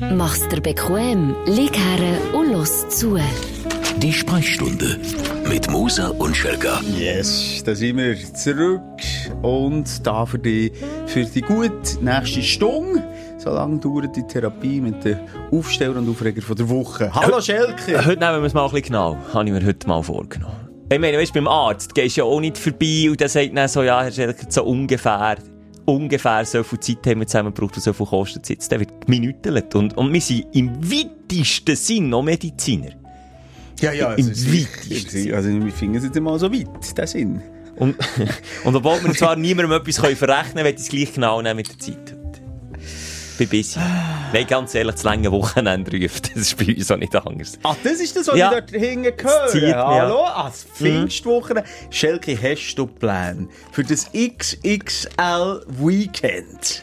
Mach's dir bequem, lieg her und los zu. Die Sprechstunde mit Musa und Schelga. Yes, da sind wir zurück und da für die, für die gute nächste Stunde. So lange dauert die Therapie mit den Aufsteller und Aufreger von der Woche. Hallo Schelke! Heute nehmen wir es mal ein bisschen genau. Habe ich mir heute mal vorgenommen. Ich meine, weißt, beim Arzt gehst du ja auch nicht vorbei und der sagt dann so, ja, Herr Schelker, so ungefähr, ungefähr so viel Zeit haben wir zusammen gebraucht und so viel kostet es jetzt. Der wird geminütelt. Und, und wir sind im weitesten Sinn noch Mediziner. Ja, ja, Im also, weitesten. also wir finden es jetzt mal so weit, der Sinn. Und, und obwohl wir zwar niemandem etwas können verrechnen können, ich es gleich genau nehmen mit der Zeit Bin busy. Nein, ganz ehrlich, das lange Wochenende ruft. Das ist bei uns auch nicht anders. Ach, das ist das, was Ja. ich dort hinten höre. Hallo? ja. Ah, das Pfingstwochenende. Schelke, hast du Pläne für das XXL-Weekend?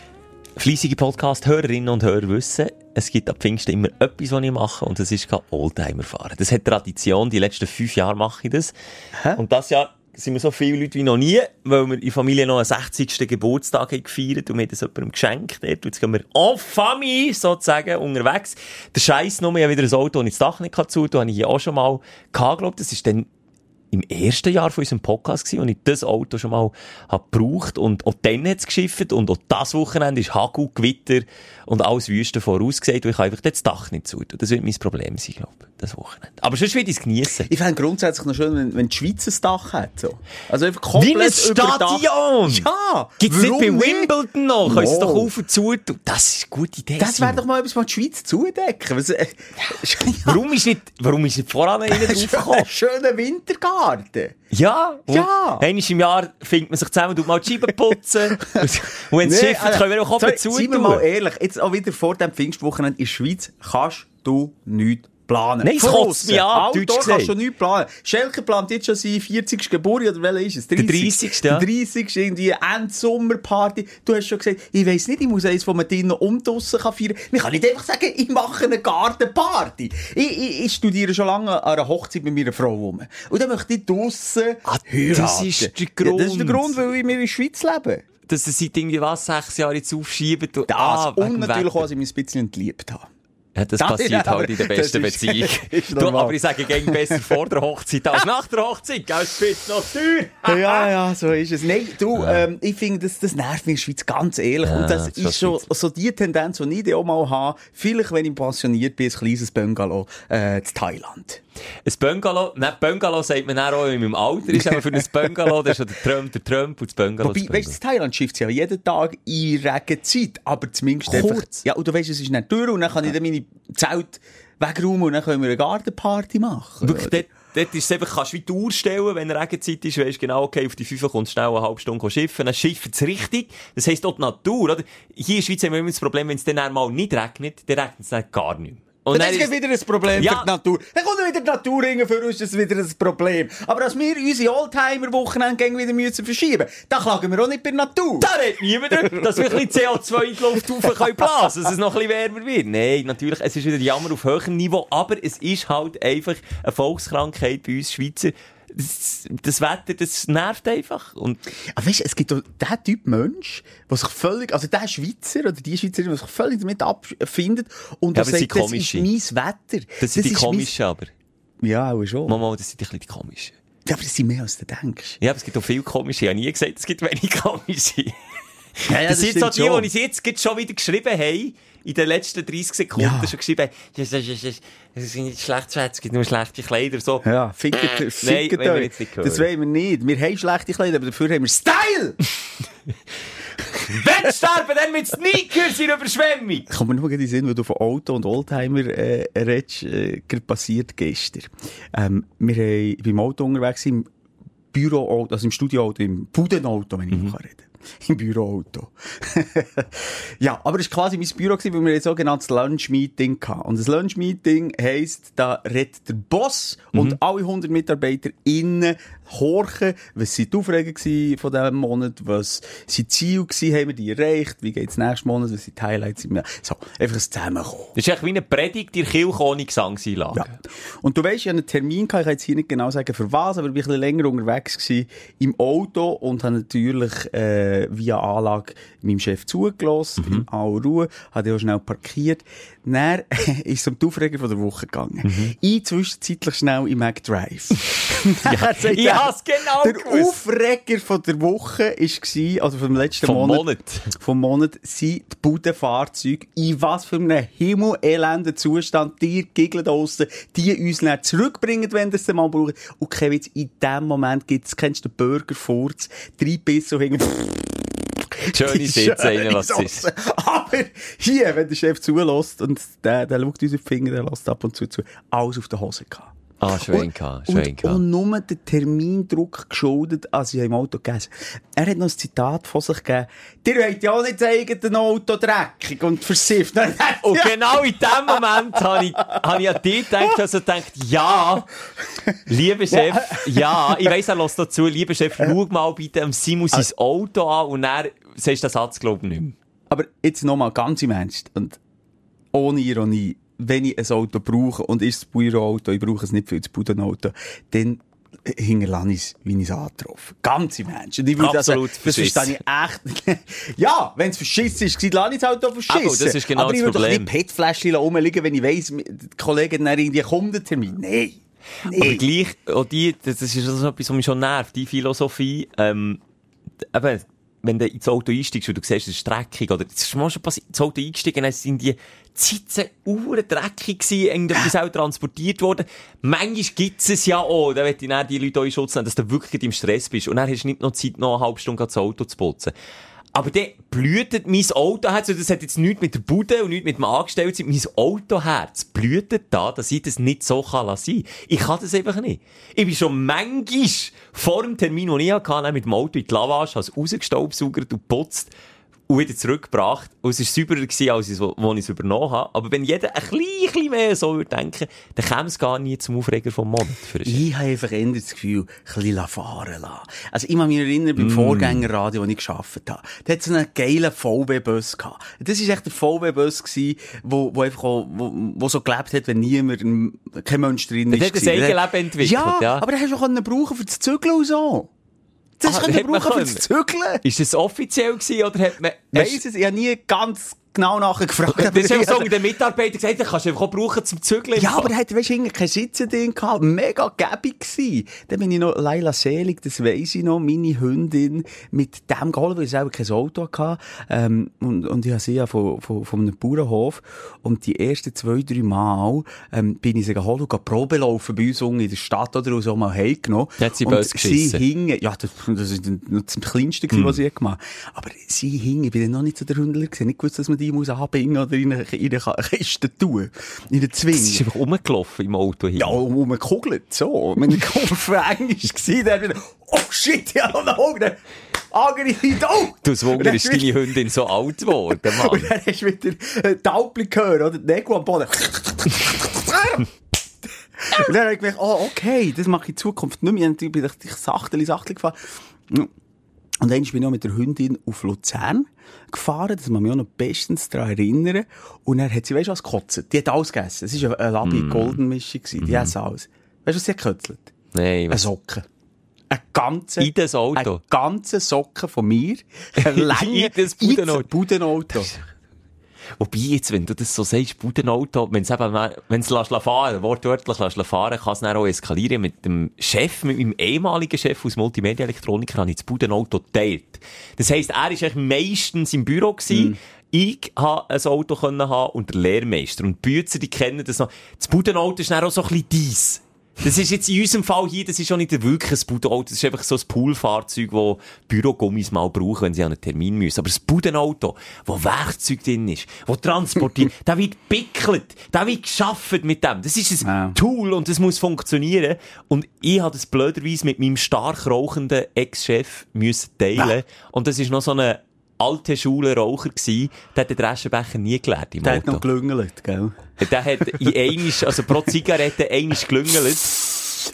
Fleissige Podcast-Hörerinnen und Hörer wissen, es gibt ab Pfingsten immer etwas, was ich mache, und das ist kein Oldtimer fahren. Das hat Tradition, die letzten fünf Jahre mache ich das. Und das Jahr sind wir so viele Leute wie noch nie, weil wir in der Familie noch einen 60. Geburtstag haben gefeiert und wir haben das jemandem geschenkt. Dort, jetzt gehen wir en famille, sozusagen, unterwegs. Der Scheiß nur, ich habe wieder ein Auto, das ich das Dach nicht zu tun habe ich hier auch schon mal gehabt, glaub, das ist dann im ersten Jahr von unserem Podcast gewesen, und ich das Auto schon mal hab gebraucht und auch dann hat's geschifft und auch das Wochenende ist Hagel, Gewitter und alles Wüste vorausgesagt und ich kann einfach das Dach nicht zutun. Das wird mein Problem sein, glaube ich, das Wochenende. Aber sonst will ich es geniessen. Ich fände grundsätzlich noch schön, wenn, wenn die Schweiz ein Dach hat. So. Also einfach komplett Wie ein. Stadion! Ja! Gibt's nicht bei? Wimbledon noch? Können sie es No. doch auf und zu tun? Das ist eine gute Idee. Das wäre doch mal etwas, was die Schweiz zudecken. Was, äh, ja. Warum ist nicht, warum ist nicht voran einer draufgekommen? Schöner Wintergarten. Ja, Ja. Einmal im Jahr findet man sich zusammen, tut mal die Scheiben putzen. und wenn es Nee, schifft, also, können wir auch oben zu Seien wir mal ehrlich, jetzt auch wieder vor dem Pfingstwochenende in der Schweiz kannst du nichts planen. Nein, es Von kotzt mich an, Outdoor deutsch kannst du nichts planen. Schelker plant jetzt schon seine 40. Geburtstag, oder welcher ist es? 30. 30., ja. Der 30. irgendwie Endsommerparty. Du hast schon gesagt, ich weiss nicht, ich muss eins, man drinnen und draussen kann feiern kann. Man kann nicht einfach sagen, ich mache eine Gartenparty. Ich, ich, ich studiere schon lange an einer Hochzeit mit meiner Frau rum. Und dann möchte ich draussen Ah, heiraten. das ist der Ja, das ist der Grund. Grund, weil wir in der Schweiz leben. dass sie seit irgendwie was, sechs Jahre jetzt aufschieben. Das. ah, und natürlich Wetter. auch, dass ich mich ein bisschen entliebt habe. Ja, das, Das- passiert ja, halt in der besten Beziehung. du, aber ich sage, gegen besser vor der Hochzeit als nach der Hochzeit. Gell, wird noch teuer. ja, ja, so ist es. Nein, du, ähm, ich finde, das, das nervt mich in der Schweiz ganz ehrlich. Ja, und das das ist schon so die Tendenz, die ich auch mal habe. Vielleicht, wenn ich pensioniert bin, ein kleines Bungalow äh, in Thailand. Ein Bungalow, nein, Bungalow sagt man auch in meinem Alter, ist aber für ein Bungalow, das ist schon der Trump, der Trump und das Bungalow. Wobei, das weißt du, Thailand schifft ja jeden Tag in Regenzeit, aber zumindest Kurz. einfach... Ja, und du weißt, es ist nicht durch und dann kann ich dann meine Zelt wegräumen und dann können wir eine Gartenparty machen. Wirklich, dort, dort ist es einfach, kannst du wie die Uhr stellen, wenn Regenzeit ist, weisst genau, okay, auf die 5 kommt schnell eine halbe Stunde schiffen, dann schifft es richtig. Das heisst, auch die Natur, oder? Hier in der Schweiz haben wir immer das Problem, wenn es dann einmal nicht regnet, dann regnet es dann gar nicht. Und Und dann ist wieder ein Problem Ja. für die Natur. Dann kommt wieder die Natur rein, für uns ist das wieder ein Problem. Aber dass wir unsere Oldtimer-Wochenende wieder müssen verschieben da klagen wir auch nicht bei der Natur. Da redet niemand drüber, dass wir ein bisschen CO2 in die Luft rauf können blasen, dass es noch ein bisschen wärmer wird. Nein, natürlich, es ist wieder Jammer auf höherem Niveau, aber es ist halt einfach eine Volkskrankheit bei uns Schweizer. Das, das Wetter, das nervt einfach. Und Aber weißt du, es gibt doch den Typ Mensch, der sich völlig, also der Schweizer oder die Schweizerin, die sich völlig damit abfindet und Ja, aber das sagt, das ist mein Wetter. das sind die ist komischen, aber. Mein... Ja, auch schon. Mama, das sind die, ein bisschen die komischen. Ja, aber das sind mehr als du denkst. Ja, aber es gibt auch viele komische. Ich habe nie gesagt, es gibt wenig komische. Ja, ja, das, sind so die, schon. die ich jetzt schon wieder geschrieben habe, in den letzten 30 Sekunden Ja. schon geschrieben haben, das, das, das, das, das sind nicht schlechtes Wetter, es gibt nur schlechte Kleider, so. Ja, fickt, Nein, euch. Das wollen wir nicht. Wir haben schlechte Kleider, aber dafür haben wir Style! Wenn sterben, dann mit Sneakers in Überschwemmung! Kommt mir nur in den Sinn, weil du von Auto und Oldtimer äh, redest, äh, passiert gestern. Ähm, wir haben beim Auto unterwegs im Büroauto, also im Studioauto, im Budenauto, wenn ich Mhm. reden kann. Im Büroauto. ja, aber es war quasi mein Büro, gewesen, weil wir ein sogenanntes Lunch-Meeting hatten. Und das Lunch-Meeting heisst, da redet der Boss Mhm. und alle 100 Mitarbeiter innen horchen, was sind die gewesen von diesem Monat, was sind die Ziele haben wir die erreicht, wie geht's nächsten Monat, was sind die Highlights, so, einfach ein Zusammenkommen. Das ist echt wie eine Predigt in der Kirche ohne Gesangseinlage. Ja. Und du weißt, ich hatte einen Termin, gehabt, ich kann jetzt hier nicht genau sagen, für was, aber ich war ein bisschen länger unterwegs gewesen, im Auto und habe natürlich, äh, äh, via Anlage meinem Chef zugelassen, in aller Ruhe, hat auch schnell parkiert. Dann ist es um die Aufreger von der Woche gegangen. Ich zwischenzeitlich schnell im McDrive. Sagt ich hab's genau Der gewusst. Aufreger von der Woche war, also vom letzten Vom Monat, Monat. vom Monat, sind die Budenfahrzeuge in was für einem himmelelenden Zustand die giggeln draussen, die uns dann zurückbringen, wenn das mal brauchen. Und Kevin, in dem Moment gibt's, kennst du den Burgerfurz, drei Bisse und hinten Schöne Sitze ist. Aber hier, wenn der Chef zulässt und der, der schaut uns auf die Finger, der lässt ab und zu zu, alles auf der Hose gehabt. Ah, schön gehabt, schön und, und nur den Termindruck geschuldet, als ich im Auto gegessen Er hat noch ein Zitat von sich gegeben. Dir wollt ja auch nicht sagen, ein Auto dreckig und versifft. Und genau in dem Moment habe ich, hab ich an dich gedacht, also gedacht, ja, lieber Chef, ja, ich weiss, er lässt dazu, lieber Chef, schau mal bitte am Simon sein Auto an und er sagst den Satz, glaube ich, nicht mehr. Aber jetzt nochmal ganz im Ernst und ohne Ironie, wenn ich ein Auto brauche und ist das Büroauto, ich brauche es nicht für das Budenauto, dann hinterlasse ich es, wie ich es angetroffen Ganz im Ernst. Und ich würde Absolut also, das verstehe ich echt. ja, wenn es verschissen ist, lasse ich das Auto verschissen. Aber das ist genau Aber ich würde doch nicht PET-Fläschchen rumliegen, wenn ich weiss, die Kollegen haben irgendwie Kundentermin. Nein. Aber Nein. gleich, auch die, das ist so etwas, was mich schon nervt, die Philosophie, ähm, eben, wenn du ins Auto einsteigst und du siehst, es ist dreckig, oder, es ist mal schon passiert, ins Auto eingestiegen, dann sind die Zitzen uhren dreckig gewesen, irgendetwas auch transportiert worden. Manchmal gibt's es ja auch, da möchte ich dann die Leute auch in Schutz nehmen, dass du wirklich im Stress bist. Und dann hast du nicht noch Zeit, noch eine halbe Stunde das Auto zu putzen. Aber dann blühtet mein Autoherz, und das hat jetzt nichts mit der Bude und nichts mit dem Angestellten, mein Autoherz blühtet da, dass ich das nicht so kann lassen. Ich kann das einfach nicht. Ich bin schon manchmal vor dem Termin, den ich hatte, mit dem Auto in die Lavage, es rausgestaubsaugert und putzt und wieder zurückgebracht. Und es war sauberer gewesen, als ich es, es übernommen habe. Aber wenn jeder ein bisschen mehr so würde denken, dann käme es gar nie zum Aufreger vom Monat. Ich habe einfach eher das Gefühl, ein bisschen fahren lassen. Also, ich kann mich erinnern, Mm. beim Vorgängerradio, wo ich gearbeitet habe, da hat so einen geilen VW-Bus gehabt. Das war echt der VW-Bus gewesen, wo, wo einfach auch, wo, wo so gelebt hat, wenn niemand, kein Mensch drin ist. Der hat ein gewesen. Eigenleben entwickelt, ja, ja. aber den hast du auch brauchen für das Zügeln und so. Das Ah, du man brauchen das können? Zügeln. Ist das offiziell gewesen, oder hat man... Weiss es, ich habe nie ganz genau nachgefragt. Das ist ja so, der Mitarbeiter gesagt hat, kannst du einfach auch brauchen zum Zügeln. Ja, aber er hat, weisst du, kein Sitzen drin gehabt. Mega gäbig gsi. Dann bin ich noch Leila Selig, das weiss ich noch, meine Hündin, mit dem geholt, weil ich selber kein Auto hatte. Ähm, und, und ich habe sie ja von, von, von einem Bauernhof. Und die ersten zwei, drei Mal, ähm, bin ich sie geholt und Probe laufen bei uns in der Stadt oder so mal heimgenommen. Hat sie und böse sie geschissen? hing, ja, das, das ist das Kleinste gewesen, was ich gemacht habe. Aber sie hing, ich bin noch nicht so der Hündler gewesen. Nicht gewusst, dass man die muss anbinden oder in eine, in eine Kiste tun. In eine Zwing. Es ist einfach rumgelaufen im Auto hin. Ja, wo man kugelt, so. Der Kopf auf Englisch war, dann wieder, oh shit, ja, noch Augen. Die Augen. Du, das Und dann ist deine Hündin so alt geworden, Mann. Und dann hast du wieder äh, Ampel gehört, oder? Nägel am Boden. Und dann habe ich gedacht, oh, okay, das mache ich in Zukunft nicht mehr. Und ich bin sachteli, sachteli gefahren. Und dann bin ich noch mit der Hündin auf Luzern gefahren, das man mich auch noch bestens daran erinnern. Und dann hat sie, weißt du was, gekotzt. Die hat alles gegessen. Es war eine Labi Golden Mischung. gewesen. Die hat alles. Weißt du, was sie gekötzelt? Nein, Eine? Socke. Ein ganzer, In das Auto? Ein ganzer Socken von mir. Ein lange, In das Budenauto. Wobei jetzt, wenn du das so sagst, Budenauto, wenn es eben, wenn es fahren, wortwörtlich lässt fahren, kann es dann auch eskalieren. Mit dem Chef, mit meinem ehemaligen Chef aus Multimedia-Elektroniker, habe ich das Budenauto geteilt. Das heisst, er war eigentlich meistens im Büro gewesen. Ich konnte ein Auto haben und der Lehrmeister. Und die Bützer, die kennen das noch. Das Budenauto ist dann auch so ein bisschen dies. Das ist jetzt in unserem Fall hier, das ist auch nicht ein wirkliches Budenauto, das ist einfach so ein Poolfahrzeug, das Bürogummis mal brauchen, wenn sie an einen Termin müssen. Aber das Budenauto, wo Werkzeug drin ist, wo transportiert, da wird bickelt, da wird geschafft mit dem. Das ist ein Ja. Tool und das muss funktionieren. Und ich habe das blöderweise mit meinem stark rauchenden Ex-Chef müssen teilen. Und das ist noch so eine alte Schule Raucher gewesen, der hat den Aschenbecher nie gelernt im Der hat Auto. noch gelüngelt, gell? Der hat in einisch, also pro Zigarette einisch gelüngelt.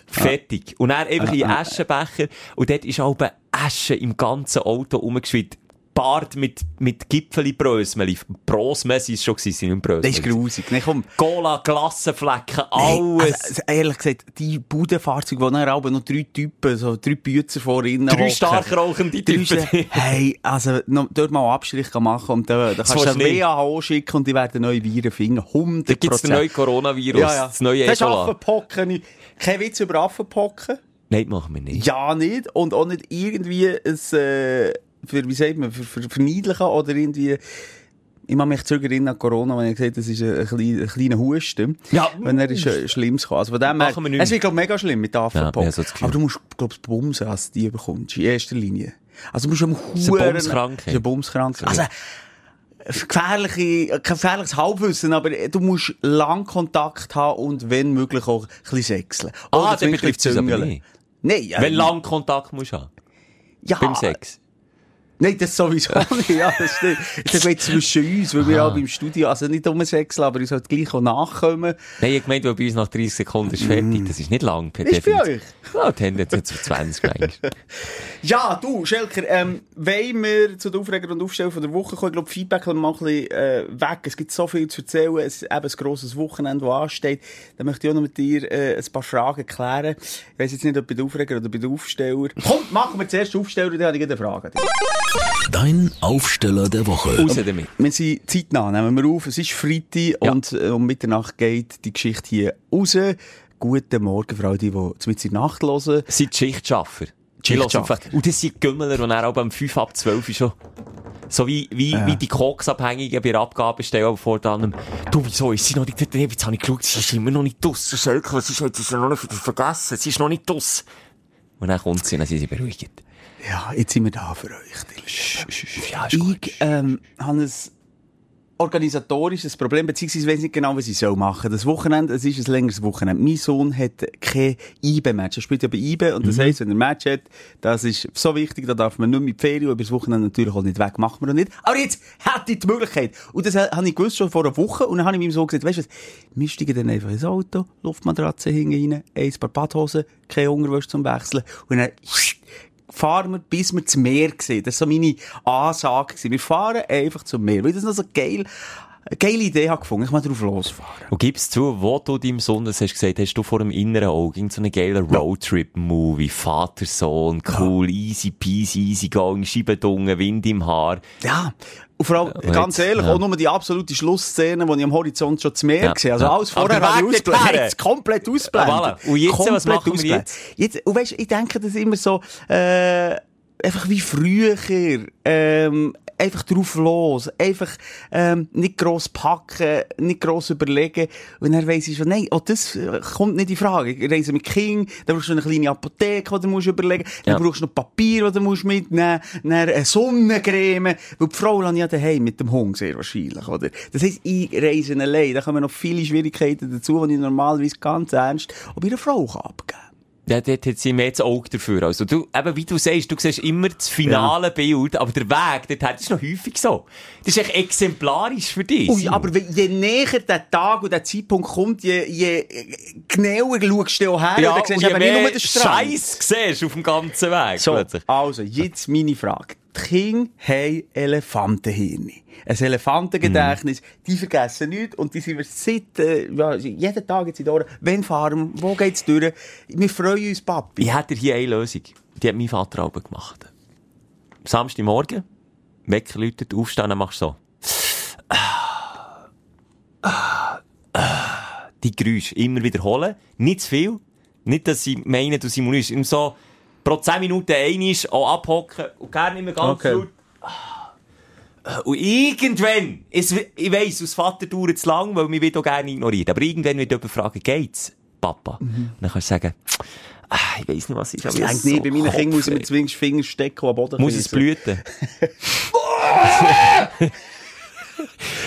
Fertig. Und dann einfach in Aschenbecher. Und dort ist auch Asche im ganzen Auto rumgeschwitzt. Bart mit, mit Gipfeli Brösmeli. Brosmessi ist schon gewesen, nicht Brösmeli. Das ist grusig. Nee, komm. Cola, Glassenflecken, Nee, alles. Also, ehrlich gesagt, die Budenfahrzeuge, wo dann aber noch drei Typen, so drei Bützer vor ihnen Drei stark rauchende Typen. Hey, also, noch, dort mal einen Abstrich machen und da, da kannst du ein. WHO schicken und die werden neue Viren finden. 100 Da gibt's den neuen Coronavirus, das neue Das ist Ebola. Affenpocken. Kein Witz über Affenpocken. Nein, machen wir nicht. Ja, nicht. Und auch nicht irgendwie ein, äh, für, wie sagt man, für, für verniedlichen oder irgendwie, ich kann mich zurückerinnern an Corona, wenn ich gesagt das ist ein, ein, kleiner, ein kleiner Husten. Ja. Wenn er ist äh, Schlimmes gekommen. Also von dem her, es wird, glaube mega schlimm mit Ja, Affenpocken. Gefühl. Aber du musst, glaube ich, bumsen, als du die bekommst. In erster Linie. Also du musst am Huren-. Das ist eine Bumskrankheit. Also, gefährliche, kein gefährliches Halbwissen, aber du musst lang Kontakt haben und wenn möglich auch ein bisschen sexeln. Ah, Oder dann betrifft es aber nicht. Nein, ja, Wenn lang Kontakt musst du haben. ja, Beim Sex. Nein, das sowieso nicht. Ja, das stimmt. Das geht zwischen uns, weil wir auch beim Studio, also nicht um Sechsel, aber uns halt gleich auch nachkommen. Nein, ich meinte, bei uns nach 30 Sekunden ist fertig. Das ist nicht lang. per Mm. Ist bei euch? Ja, tendenziell zu 20 manchmal. Ja, du, Schelker, ähm, wollen wir zu den Aufreger und Aufsteller von der Woche kommen? Ich glaube, Feedback mal ein bisschen äh, weg. Es gibt so viel zu erzählen. Es ist eben ein grosses Wochenende, das ansteht. Da möchte ich auch noch mit dir äh, ein paar Fragen klären. Ich weiss jetzt nicht, ob bei den Aufreger oder bei den Aufsteller. Komm, machen wir zuerst Aufsteller, dann habe ich eine Frage. Dein Aufsteller der Woche. Raus damit. Wir sind zeitnah, nehmen wir auf. Es ist Freitag Ja. und äh, um Mitternacht geht die Geschichte hier raus. Guten Morgen, Frau, die, die zu in der Nacht hören. Sind die Schichtschaffer. Die Schichtschaffer. Und das sind Gümmeler, die dann auch beim 5 ab 12 schon so wie, wie, wie die Koksabhängigen bei der Abgabestelle vor dann, du, wieso ist sie noch nicht drin? Jetzt habe ich geschaut, sie ist immer noch nicht draussen. Schelke, was ist? Ist sie noch nicht vergessen? Sie ist noch nicht draussen. Und dann kommt sie und dann sind sie beruhigt. Ja, jetzt sind wir da für euch. Ja. Ich ähm, habe ein organisatorisches Problem, beziehungsweise weiß nicht genau, was ich soll machen. Das Wochenende, es ist ein längeres Wochenende. Mein Sohn hat kein IBE-Match. Er spielt ja bei IBE und das heisst, wenn er ein Match hat, das ist so wichtig, da darf man nicht mit Ferien, über das Wochenende natürlich auch nicht weg, macht man auch nicht. Aber jetzt hätte ich die Möglichkeit. Und das habe ich gewusst schon vor einer Woche und dann habe ich meinem Sohn gesagt, weißt du was, wir steigen dann einfach ins Auto, Luftmatratze hinten rein, ein paar Badhosen, keine Unterwäsche zum Wechseln und dann fahren wir, bis wir zum Meer sehen. Das war so meine Ansage. Wir fahren einfach zum Meer. Weil ich das noch so geil, eine geile Idee habe gefunden. Ich mal drauf losfahren. Und gib's zu, wo du deinem Sohn das hast gesagt, hast du vor dem inneren Auge so einen geilen Roadtrip-Movie, Vater, Sohn, cool, easy peasy, easy going, Schiebedungen, Wind im Haar. Ja. Und vor allem, Ja, ganz jetzt, ehrlich, ja. auch nur die absolute Schlussszene, die ich am Horizont schon zum Meer Ja, gesehen Also ja. alles vorher habe ich. Jetzt komplett ausblendet. Ja, voilà. Und jetzt, was Komplett machen wir ausblendet. jetzt? Und weißt, ich denke, das ist immer so, äh, einfach wie früher, ähm, einfach drauf los, einfach, ähm, nicht gross packen, nicht gross überlegen. Und dann weiss ich schon, nein, oh, das äh, kommt nicht in Frage. Ich reise mit King, dann brauchst du eine kleine Apotheke, die du musst überlegen, dann Ja. brauchst du noch Papier, das du musst mitnehmen, dann eine Sonnencreme, weil die Frau lassen ja daheim mit dem Hund sehr wahrscheinlich, oder? Das heisst, ich reise allein, da kommen noch viele Schwierigkeiten dazu, die ich normalerweise ganz ernst auch bei einer Frau kann abgeben Ja, dort hat sie mehr das Auge dafür. Also du, eben wie du sagst, du siehst immer das finale Bild, aber der Weg, dort das ist noch häufig so. Das ist echt exemplarisch für dich. Ui, aber je näher der Tag und der Zeitpunkt kommt, je, je genauer schaust du her, ja, und dann siehst du eben nicht nur den Strand. Scheiß siehst auf dem ganzen Weg So, plötzlich. also, jetzt meine Frage. Die Kinder haben Elefantenhirne. Ein Elefantengedächtnis. Die vergessen nichts und die sind wir seit, äh, ja, jeden Tag jetzt in den Ohren. Wenn fahren wir? Wo geht's durch? Wir freuen uns, Papi. Ich hätte hier eine Lösung. Die hat mein Vater auch gemacht. Samstagmorgen, Wecker läutet, aufstehen, dann machst du so. Die Geräusche immer wiederholen. Nicht zu viel. Nicht, dass sie meinen, du simulierst. Immer so, pro 10 Minuten einisch, auch abhocken und gerne immer ganz Okay. laut. Und irgendwann, es, ich weiss, aus Vater dauert es lang, weil mich wird auch gerne ignoriert. Aber irgendwann wird jemand fragen, geht's, Papa? Und dann kannst du sagen, ah, ich weiss nicht, was ist. aber denke habe nicht, bei meinen. Kindern muss ich mir zwingend Finger stecken am Boden Muss es blüten?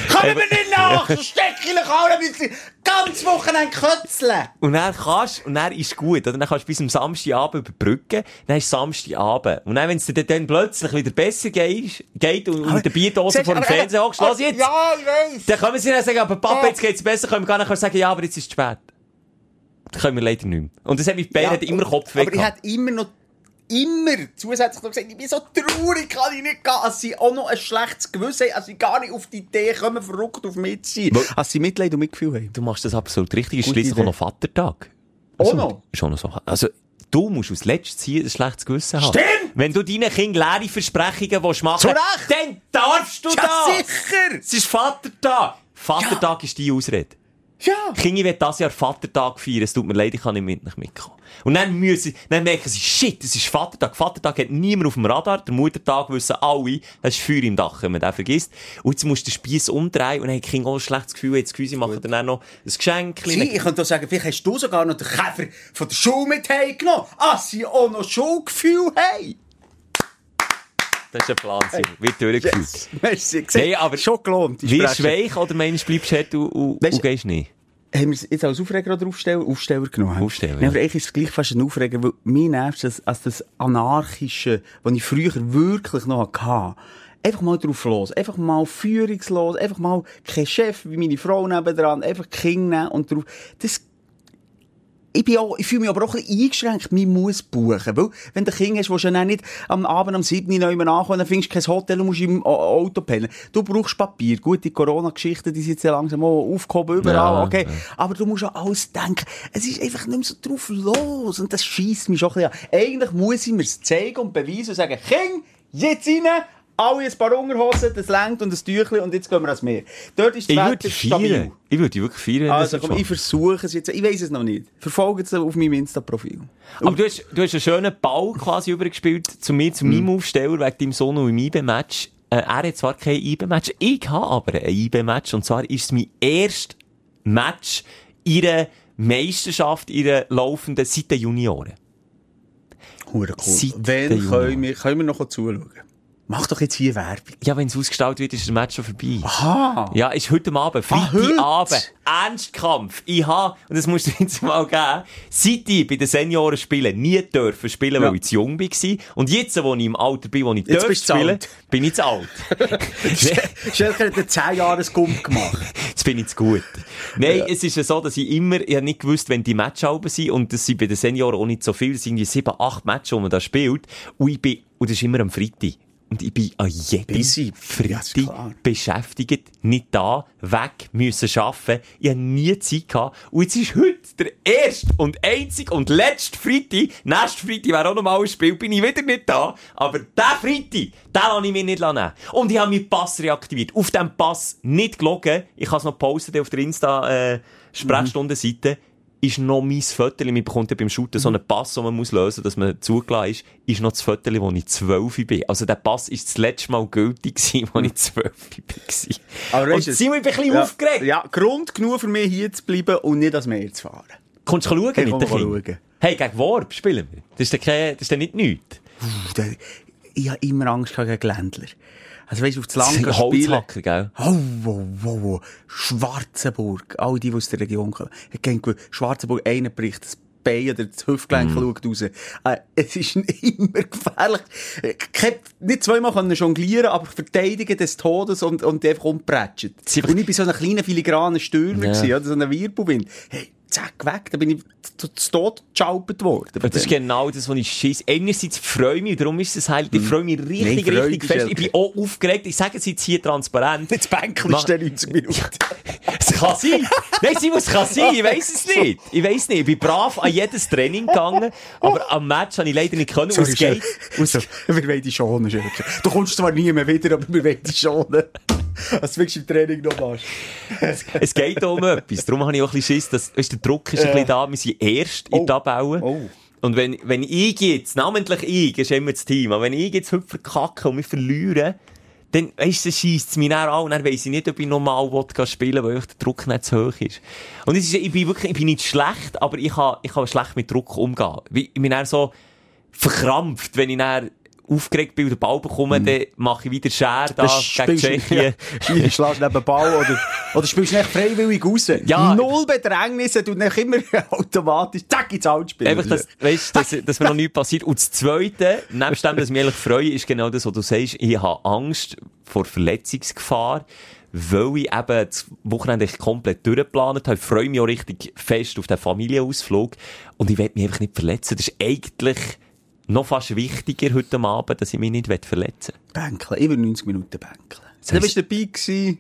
Kommen wir nicht nach! So steck ich alle ein bisschen ganz Wochenende kötzeln! Und dann kannst, und dann ist gut, oder? Dann kannst du bis am Samstagabend überbrücken, dann ist Samstagabend. Und dann, wenn es dir dann plötzlich wieder besser geht, geht und, und mit der Bierdose vor dem aber- Fernseher hockst, los jetzt! Ja, ich weiss! Dann können sie dann sagen, aber Papa, jetzt geht's besser, können wir gar nicht sagen, ja, aber jetzt ist es spät. Das können wir leider nicht mehr. Und das hat mich bei Ja, hat immer Kopfweh Aber ich hätte immer noch immer zusätzlich noch gesagt, ich bin so traurig, kann ich nicht gehen, als sie auch noch ein schlechtes Gewissen haben, als sie gar nicht auf die Idee kommen, verrückt auf mich zu sein. Als sie Mitleid und Mitgefühl haben. Du machst das absolut richtig. Es ist schliesslich auch noch Vatertag. Auch Also, noch? Ist auch noch so. Also, du musst aus letztes Jahr ein schlechtes Gewissen haben. Stimmt! Wenn du deinen Kindern leere Versprechungen willst machen Recht! dann darfst du Ja, das! sicher! Es ist Vatertag! Vatertag ist die Ausrede. Ja. Kinder will das Jahr Vatertag feiern, es tut mir leid, ich kann nicht mit nicht mitkommen. Und dann müssen, dann merken sie, shit, es ist Vatertag. Vatertag hat niemand auf dem Radar, der Muttertag wissen alle, es ist Feuer im Dach, wenn man den vergisst. Und jetzt musst du den Spieß umdrehen und dann die Kinder auch ein schlechtes Gefühl, jetzt Gefühl, sie machen dann auch noch ein Geschenk. Sie, ich könnte auch sagen, vielleicht hast du sogar noch den Käfer von der Schule mit heimgenommen, als sie auch noch Schulgefühl haben. Das ist ein Plan, hey. wird durchgeführt. Merci. Nein, aber schon gelohnt. Wirst Sprecher. weich oder meinst du, bleibst hart und, und, und gehst nicht? Haben wir jetzt als Aufreger oder Aufsteller, Aufsteller genommen? Aufsteller, Nein, ja. aber eigentlich ist es gleich fast ein Aufreger, weil mir nervt das, als das Anarchische, was ich früher wirklich noch hatte. Einfach mal drauf los. Einfach mal führungslos. Einfach mal kein Chef wie meine Frau nebendran. Einfach Kinder nehmen und drauf. Das ich, bin auch, ich fühle mich aber auch ein bisschen eingeschränkt. Man muss buchen. Weil, wenn du ein Kind hast, willst du dann nicht am Abend um 7 Uhr noch immer nachkommen, dann findest du kein Hotel und musst im Au- Auto pennen. Du brauchst Papier. Gut, die Corona-Geschichten, die sind jetzt ja langsam auch aufgehoben überall, Ja, okay. ja. Aber du musst an alles denken. Es ist einfach nicht mehr so drauf los. Und das schießt mich schon ein bisschen an. Eigentlich muss ich mir es zeigen und beweisen und sagen, Kind, jetzt rein, alle ein paar Unterhosen, das längt und ein Tüchlein und jetzt gehen wir ans Meer. Dort ist das Ich Wetter stabil. Ich würde wirklich feiern. Also komm, ich versuche es jetzt. Ich weiß es noch nicht. Verfolgt es auf meinem Insta-Profil. Aber du hast, du hast einen schönen Ball quasi übergespielt zu mir, zu meinem Aufsteller, wegen deinem Sohn und im IB-Match. Äh, er hat zwar kein IB-Match, ich habe aber ein IB-Match. Und zwar ist es mein erstes Match in einer Meisterschaft, in einer laufenden seit den Junioren. Cool. Seit Wenn den können wir, können wir noch zuschauen? Mach doch jetzt hier Werbung. Ja, wenn es ausgestellt wird, ist das Match schon vorbei. Aha. Ja, ist heute Abend, Ah? Freitagabend, Ernstkampf. Ich habe, und das musst du jetzt mal geben, seit ich bei den Senioren spielen nie dürfen spielen, Ja. weil ich zu jung war. Und jetzt, wo ich im Alter bin, wo ich Jetzt zu spielen, alt. bin ich zu alt. Schelker hat einen 10 Jahres Gump gemacht. Jetzt bin ich zu gut. Nein, es ist ja so, dass ich immer, ich habe nicht gewusst, wenn die Matchalben sind, und das sind bei den Senioren auch nicht so viel, das sind irgendwie sieben, acht Matches, die man da spielt, und ich bin, und das ist immer am Freitag. Und ich bin an jedem Busy. Ja, Freitag klar. beschäftigt, nicht da, weg, müssen arbeiten. Ich habe nie Zeit gehabt. Und jetzt ist heute der erste und einzige und letzte Freitag. Nächste Freitag wäre auch nochmal ein Spiel, bin ich wieder nicht da. Aber der Freitag, den lasse ich mir nicht nehmen. Und ich habe meinen Pass reaktiviert. Auf dem Pass nicht gelogen. Ich kann es noch posten auf der Insta, äh, Sprechstundenseite. Ist noch mein Foto, man bekommt ja beim Shooten so einen Pass, den man muss lösen, dass man zugelassen ist, ist noch das Foto, wo ich 12 bin. Also der Pass ist das letzte Mal gültig gewesen, als ich 12 war. Aber Und sind wir ein bisschen Ja. aufgeregt. Ja, Grund genug für mich hier zu bleiben und nicht ans Meer zu fahren. Kommst du schauen Hey, mit den Kindern? Hey, gegen Warp spielen wir. Das ist dann, kein, das ist dann nicht nichts. Puh, da- Ich habe immer Angst gegen Ländler. Also weißt du, auf das Land Das. Holzhacker, gell? Oh, wow, wow, wow. Schwarzenburg. All die, die aus der Region kommen. Schwarzenburg, einer bricht das Bein oder das Hüftgelenk schaut raus. Äh, es ist immer gefährlich. Ich hab nicht zweimal können jonglieren, aber verteidigen des Todes und, und einfach umprätschen. Sie- Und ich bin so ein kleiner filigraner Stürmer Ja. gewesen, oder so ein Wirbelwind. Hey, zack, weg. Da bin ich zu, zu Tod geschalpert worden. Das ist genau das, was ich schiss. Einerseits freue ich mich, darum ist es halt, ich freue mich richtig, Nein, richtig fest. Ich bin auch aufgeregt. Ich sage es jetzt hier transparent. Jetzt Mach- ist der 90 Minuten. Es kann sein. Nein, Simon, es kann sein. Ich weiss es nicht. Ich weiss nicht. Ich bin brav an jedes Training gegangen, aber am Match habe ich leider nicht können. Geht. Aus, wir wollen dich schonen, Schelke. Du kommst zwar nie mehr wieder, aber wir wollen dich schonen. Als du wirklich im Training noch machst. Es geht auch um etwas. Darum habe ich auch ein bisschen Schiss, dass, weißt, der Druck ist ein bisschen da. Wir sind erst in Oh. der Tabelle. Oh. Und wenn, wenn ich jetzt, namentlich ich, ist immer das Team, aber wenn ich jetzt heute verkacke und wir verlieren, dann, weisst du, scheisst es mich dann an und dann weiss ich nicht, ob ich normal will spielen weil einfach der Druck nicht zu hoch ist. Und es ist, ich bin wirklich, ich bin nicht schlecht, aber ich kann, ich kann schlecht mit Druck umgehen. Ich bin dann so verkrampft, wenn ich dann aufgeregt bin und den Ball bekomme, dann mache ich wieder Share da gegen Tschechien. Ja, schlägst neben Ball oder, oder spielst nicht freiwillig raus. Ja. Null Bedrängnisse, du nicht immer automatisch, zack, ins Outspiel. Einfach, dass, weißt, dass, dass mir noch nichts passiert. Und das Zweite, nebst dem, dass ich mich freue, ist genau das, was du sagst. Ich habe Angst vor Verletzungsgefahr, weil ich eben das Wochenende komplett durchgeplant habe. Ich freue mich auch richtig fest auf den Familienausflug. Und ich will mich einfach nicht verletzen. Das ist eigentlich noch fast wichtiger heute Abend, dass ich mich nicht verletzen will. Bänkeln. Will 90 Minuten bänkeln. Du bist dabei gewesen.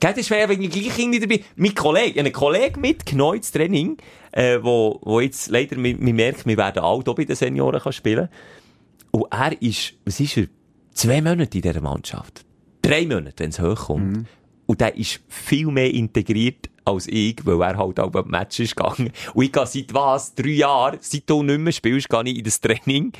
Gell, das wäre wegen gleich irgendwie dabei. Mein Kollege, einen Kollegen mitgenommen ins Training, äh, wo, wo jetzt leider, wir merken, wir werden alt bei den Senioren kann spielen. Und er ist, was ist er? Zwei Monate in dieser Mannschaft. Drei Monate, wenn es hochkommt. Mhm. Und der ist viel mehr integriert als ich, weil er halt auch beim Match ist gegangen. Und ich gehe seit was? Drei Jahren, seit du nicht mehr spielst, gehe ich in das Training.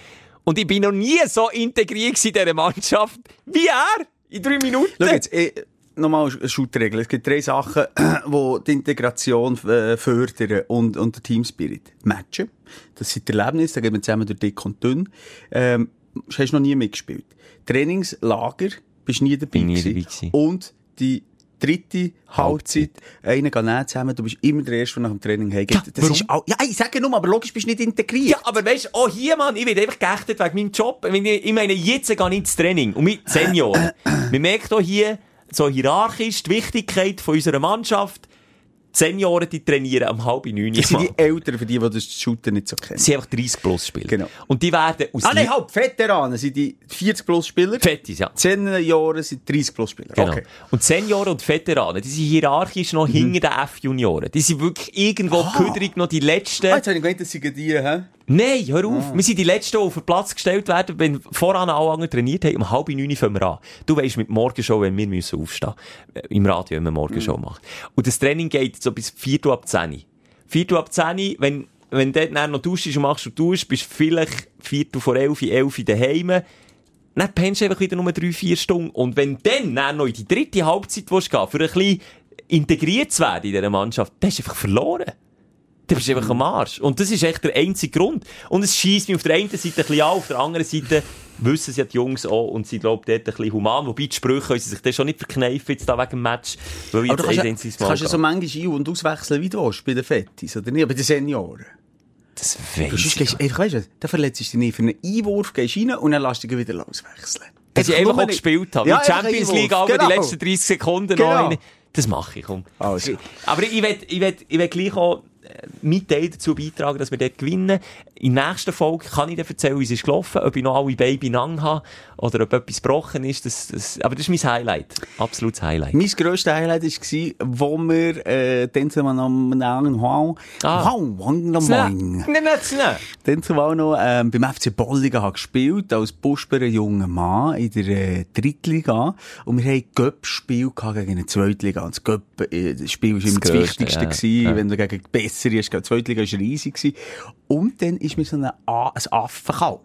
Und ich bin noch nie so integriert in dieser Mannschaft wie er. In drei Minuten. Schau jetzt, eh, nochmal eine Schuttregel. Es gibt drei Sachen, die die Integration äh, fördern und, und den Teamspirit. Matchen. Das sind Erlebnisse, da gehen wir zusammen durch dick und dünn. Ähm, hast noch nie mitgespielt. Trainingslager, bist nie dabei nie dabei gewesen. Und die dritte Halbzeit, einer geht nicht zusammen, du bist immer der Erste, der nach dem Training heimgeht. Ja, das warum? ist auch, ja, ich sage nur, aber logisch bist du nicht integriert. Ja, aber weißt du, auch hier, Mann, ich werde einfach geächtet wegen meinem Job. Ich meine, jetzt gehe ich ins Training. Und mit Senioren. Man merkt auch hier, so hierarchisch, die Wichtigkeit von unserer Mannschaft. Senioren, die trainieren am halb neun. Das sind die Eltern, für die, die das Shooten nicht so kennen. Sie sind einfach 30 plus Spieler. Genau. Und die werden aus Ah, nein, halt, Veteranen sind die 40 plus Spieler. Fettis, ja. 10 Jahre sind 30 plus Spieler. Genau. Okay. Und Senioren und Veteranen, die sind hierarchisch noch hinter den F-Junioren. Die sind wirklich irgendwo köderig noch die letzten. Ah, jetzt habe ich gemeint, das sind die, hä? Nein, hör auf. Wir sind die Letzten, die auf den Platz gestellt werden, wenn voran alle anderen trainiert haben. Um halb neun fangen wir an. Du weisst, mit Morgenshow, wenn wir müssen aufstehen äh, Im Radio, wenn wir Morgenshow machen. Und das Training geht so bis Viertel ab 10. Viertel ab 10, wenn, wenn du dann noch duschst und machst und tust, bist du vielleicht Viertel vor elf, elf daheim. Dann pennst du einfach wieder nur drei, vier Stunden. Und wenn dann, dann noch in die dritte Halbzeit willst gehen, für ein bisschen integriert zu werden in dieser Mannschaft, dann hast du einfach verloren. Du bist einfach am Arsch. Und das ist echt der einzige Grund. Und es schießt mich auf der einen Seite ein bisschen an, auf der anderen Seite wissen sie ja die Jungs auch und sie glauben dort ein bisschen human. Wobei die Sprüche können sie sich dann schon nicht verkneifen jetzt da wegen dem Match. Weil ich Aber du jetzt kannst, ja, kannst ja so manchmal ein- und auswechseln, wie du willst, bei den Fettis, oder nicht? Bei den Senioren. Das weiss ich. gehst, einfach, weißt du, dann verletzt du dich nicht. Für einen Einwurf gehst du rein und dann lässt du dich wieder auswechseln. Dass ich einfach auch gespielt habe. Ja, Champions. League, aber Genau. die letzten 30 Sekunden Genau. noch. Das mache ich, komm. Also. Aber ich will, ich will, ich will gleich auch meinen Teil dazu beitragen, dass wir dort gewinnen. In der nächsten Folge kann ich dir erzählen, wie es ist gelaufen, ob ich noch alle Baby lang habe oder ob etwas gebrochen ist. Das, das, aber das ist mein Highlight. Absolutes Highlight. Mein grösstes Highlight war, wo wir, äh, dann zumal noch am Hau, Ah. Hau, Wang, Wang. Nein, nein, nein. Dann zumal noch, ähm, beim FC Bolligen gespielt, als Busper junger Mann in der, äh, Drittliga. Und wir haben Göpp-Spiel gegen eine Zweitliga. Und das Göpp, äh, das war immer das, Grösste, Wichtigste ja. gewesen, Ja. wenn du gegen bessere hast. Die Zweitliga war riesig gewesen. Und dann ist mir so ein, A- ein Affenkalb.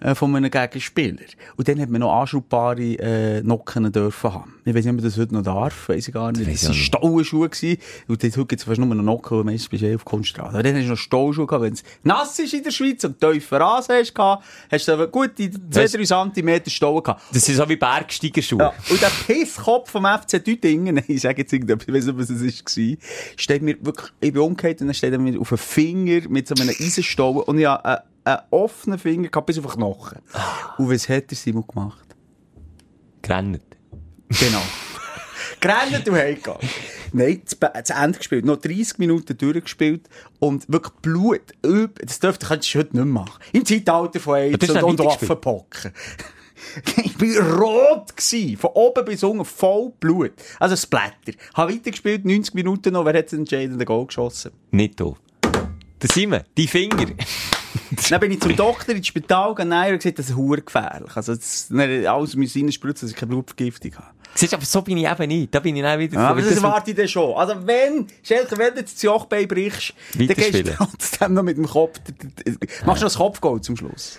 Äh, von einem Gegenspieler. Und dann hat man noch anschaubbare äh, Nocken dürfen haben. Ich weiß nicht, ob man das heute noch darf, weiß ich gar nicht. Das waren gewesen. Und dort, heute gibt es fast nur noch Nocken, und meistens bist du eh auf Kunststraße. Aber dann hast du noch Staulschuhe gehabt. Wenn es nass ist in der Schweiz und tiefer Rasen hast, hast du aber gut die 2-3 cm Stauen gehabt. Das sind so wie Bergsteigerschuhe. Ja. Und der Pisskopf vom FC Düdingen, ich sage jetzt irgendetwas, ich weiß nicht, was es war, steht mir wirklich, ich bin umgekehrt und dann steht er mir auf den Finger mit so einem Eisenstauen und ich habe einen, offenen Finger gehabt bis auf den Knochen. Und was hat der Simon gemacht? Gerannt. Genau. Gerannt und heimgegangen. Nein, zu, Ende gespielt. Noch 30 Minuten durchgespielt. Und wirklich Blut. Das dürfte du heute nicht mehr machen. Im Zeitalter von AIDS und, und? Waffenpocken. ich bin rot gsi. Von oben bis unten voll Blut. Also Splatter. Habe weitergespielt, 90 Minuten noch. Wer hat das entscheidende Goal geschossen? Nicht du. Da sind wir. Die Finger. Dann bin ich zum Doktor ins Spital gegangen und er gesagt, das ist hure gefährlich. Also, das, dann alles mit seinen Spritzen, dass ich keine Blutvergiftung habe. Siehst du, aber so bin ich eben nicht. Da bin ich dann wieder... Ja, aber das das- erwarte ich dann schon. Also wenn, Schelke, wenn du jetzt das Jochbein brichst, dann gehst du trotzdem noch mit dem Kopf, machst du noch das Kopfgoal zum Schluss.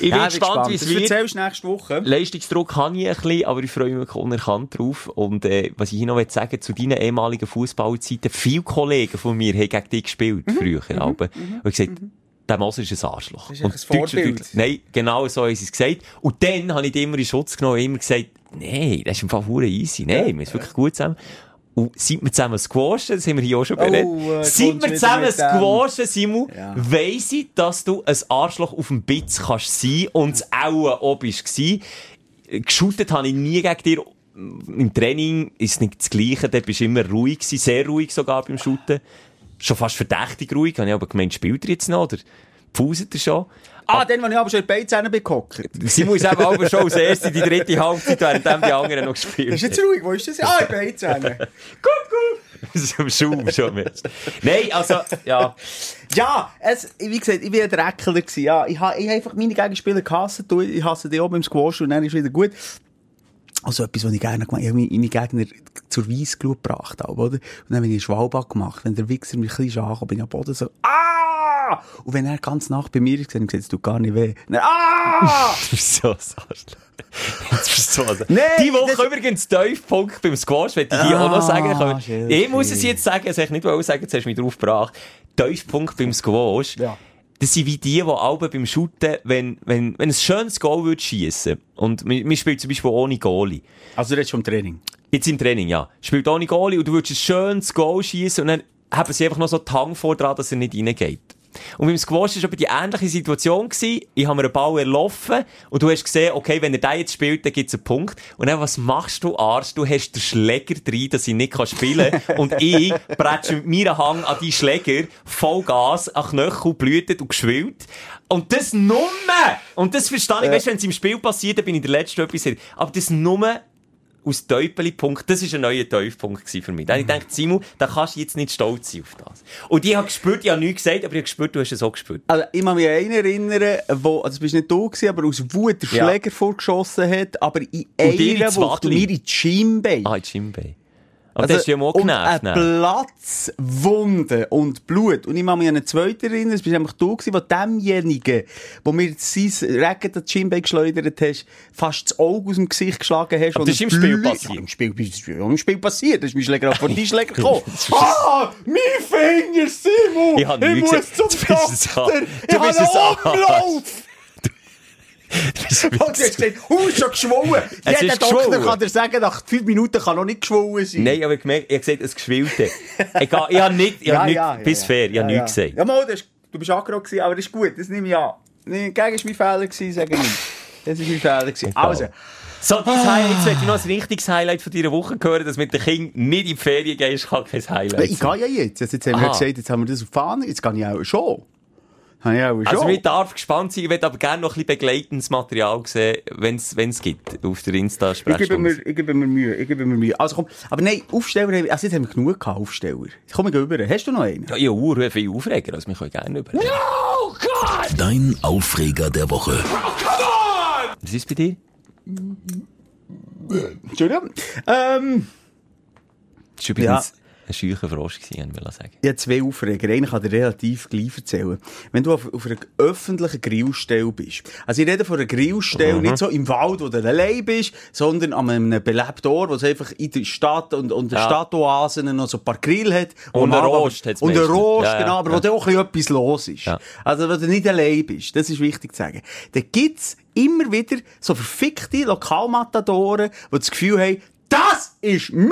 Ich bin Ja, gespannt, wie es Das wird. erzählst du nächste Woche. Leistungsdruck habe ich ein bisschen, aber ich freue mich unerkannt drauf. Und äh, was ich hier noch sagen zu deinen ehemaligen Fußballzeiten, viele Kollegen von mir haben gegen dich gespielt, früher. aber, und ich gesagt, der Moser ist ein Arschloch. ist und ein Vorbild. Nein, genau so haben sie es gesagt. Und dann habe ich immer in Schutz genommen und immer gesagt, nein, das ist im Fall easy. Nein, wir sind wirklich gut zusammen. Und seit wir zusammen squashen, das haben wir hier auch schon beredet, äh, seit kommst wir zusammen dem. squashen, Simon, Ja. weiss ich, dass du ein Arschloch auf dem Bitz kannst sein und es auch auch bist gsi. Geschootet habe ich nie gegen dir. Im Training ist es nicht das Gleiche, da bist du immer ruhig gewesen, sehr ruhig sogar beim Shooten. Schon fast verdächtig ruhig, habe ich aber gemeint, spielt er jetzt noch, oder? Pauset er schon. Ah, dann, als ich aber schon in die Beizähne bin gehockt. Sie muss eben aber schon als erste die dritte Halbzeit, während die anderen noch gespielt Das ist jetzt ruhig, wo ist das? Ah, in Beizähne. So im Schaum schon. Nein, also, ja. Ja, es, wie gesagt, ich war ein Dreckler. Ja, ich habe ich hab einfach meine Gegenspieler gehasst. Ich hasse die oben im Squash und dann ist wieder gut. Also etwas, was ich gerne gemacht habe. Ich habe meine Gegner zur Weissglut gebracht, oder? Und dann habe ich einen Schwalbach gemacht. Wenn der Wichser mich ein bisschen ankommt, bin ich am Boden so, ah! Und wenn er ganz nach bei mir ist, dann gesagt, es tut gar nicht weh. Und dann, ah! Du bist so ein Arschloch. Jetzt bist du so Nein, Die Woche das- übrigens Tiefpunkt beim Squash, möchte ich hier auch noch sagen. Ah, Können- Ich muss es jetzt sagen, es ich nicht sagen, jetzt hast du mich drauf gebracht. Tiefpunkt beim Squash. Ja. Das sind wie die, die alle beim Shooten, wenn, wenn, wenn ein schönes Goal würde schiessen und man, man spielt zum Beispiel ohne Goalie. Also, du redest vom Training. Jetzt im Training, ja. Spielt ohne Goalie und du würdest ein schönes Goal schießen und dann haben sie einfach noch so Hang vor dran, dass er nicht reingeht. Und beim Squash war aber die ähnliche Situation gewesen. Ich habe mir einen Ball erlaufen und du hast gesehen, okay, wenn er den jetzt spielt, dann gibt's einen Punkt. Und dann, was machst du, Arsch? Du hast den Schläger drin, dass ich nicht kann spielen kann. und ich bretsche mit meinem Hang an die Schläger, Vollgas, an Knöchel, blühtet und geschwillt. Und das nur, und das verstehe ich, weißt du, wenn es im Spiel passiert, dann bin ich der Letzte, der etwas. Aber das nur aus Teupeli-Punkt, das war ein neuer gewesen für mich. Da habe ich Mhm. gedacht, Simon, da kannst du jetzt nicht stolz sein auf das. Und ich habe gespürt, ich habe nichts gesagt, aber ich habe gespürt, du hast es auch gespürt. Also, ich kann mich an einen erinnern, wo, also, das bist nicht du gewesen, aber aus Wut der Ja. Schläger vorgeschossen hat, aber in einer Wadli. mir in die Schienbein. Ah, in Jimbei. Aber das hast du ja mal und genervt. ein ne? Platzwunde und Blut. Und ich kann mich an einen zweiten erinnern, das bist einfach du gewesen, wo demjenigen, wo mir sein Regen das Schienbein geschleudert hast, fast das Auge aus dem Gesicht geschlagen hast. Aber und das ist im Spiel passiert. Ja, im Spiel, im Spiel passiert. Das ist mein Schläger vor die Schläger gekommen. ah, mein Finger, Simon! Ich nie muss zum Doktor! Ich Du habe bist einen. Umlauf! Und du hast gesagt, oh, ist schon geschwollen. Es Jeder Doktor geschwollen. kann dir sagen, nach fünf Minuten kann noch nicht geschwollen sein. Nein, aber ich habe ich habe gesagt, es geschwillte. Egal, ich habe nicht, ich habe nicht, bis fair, ich habe nichts gesagt. Ja, mal, das du bist gewesen, aber das ist gut, das nehme ich an. Gegen ist mein Fehler gewesen, sage ich nicht. Das ist mein Fehler gewesen. Also, So, dein Highlight, jetzt möchte ich noch ein richtiges Highlight von deiner Woche hören, dass mit den Kindern nicht in die Ferien gehst, kann kein Highlight ich sein. gehe ja jetzt. Jetzt, jetzt haben wir Aha. gesagt, jetzt haben wir das auf Fahne, jetzt gehe ich auch schon. Habe ich auch schon. Also, ich darf gespannt sein, ich würde aber gerne noch ein bisschen begleitendes Material sehen, wenn es gibt, auf der insta ich gebe, mir, ich gebe mir Mühe, ich gebe mir Mühe. Also komm, aber nein, Aufsteller, also jetzt haben wir genug gehabt, Aufsteller. Komm, ich rüber. Hast du noch einen? Ja, ich habe viel Aufreger, also wir können gerne über. Dein Aufreger der Woche. Was ist bei dir? Entschuldigung. Ähm, Das war übrigens ein scheucher Frosch, gewesen, ich sagen. Habe zwei Aufreger. Einen kann ich dir relativ gleich erzählen. Wenn du auf, auf einer öffentlichen Grillstelle bist. Also ich rede von einer Grillstelle, nicht so im Wald, wo du allein bist, sondern an einem belebten Ort, wo es einfach in der Stadt und, und der Ja. Stadtoasen noch so ein paar Grill hat. Und aber- Rost hat's Und meistens. Rost, Ja, ja, genau, aber ja. wo da auch ein bisschen etwas los ist. Ja. Also wo du nicht allein bist. Das ist wichtig zu sagen. Da gibt's immer wieder so verfickte Lokalmatadoren, die das Gefühl haben, das ist mein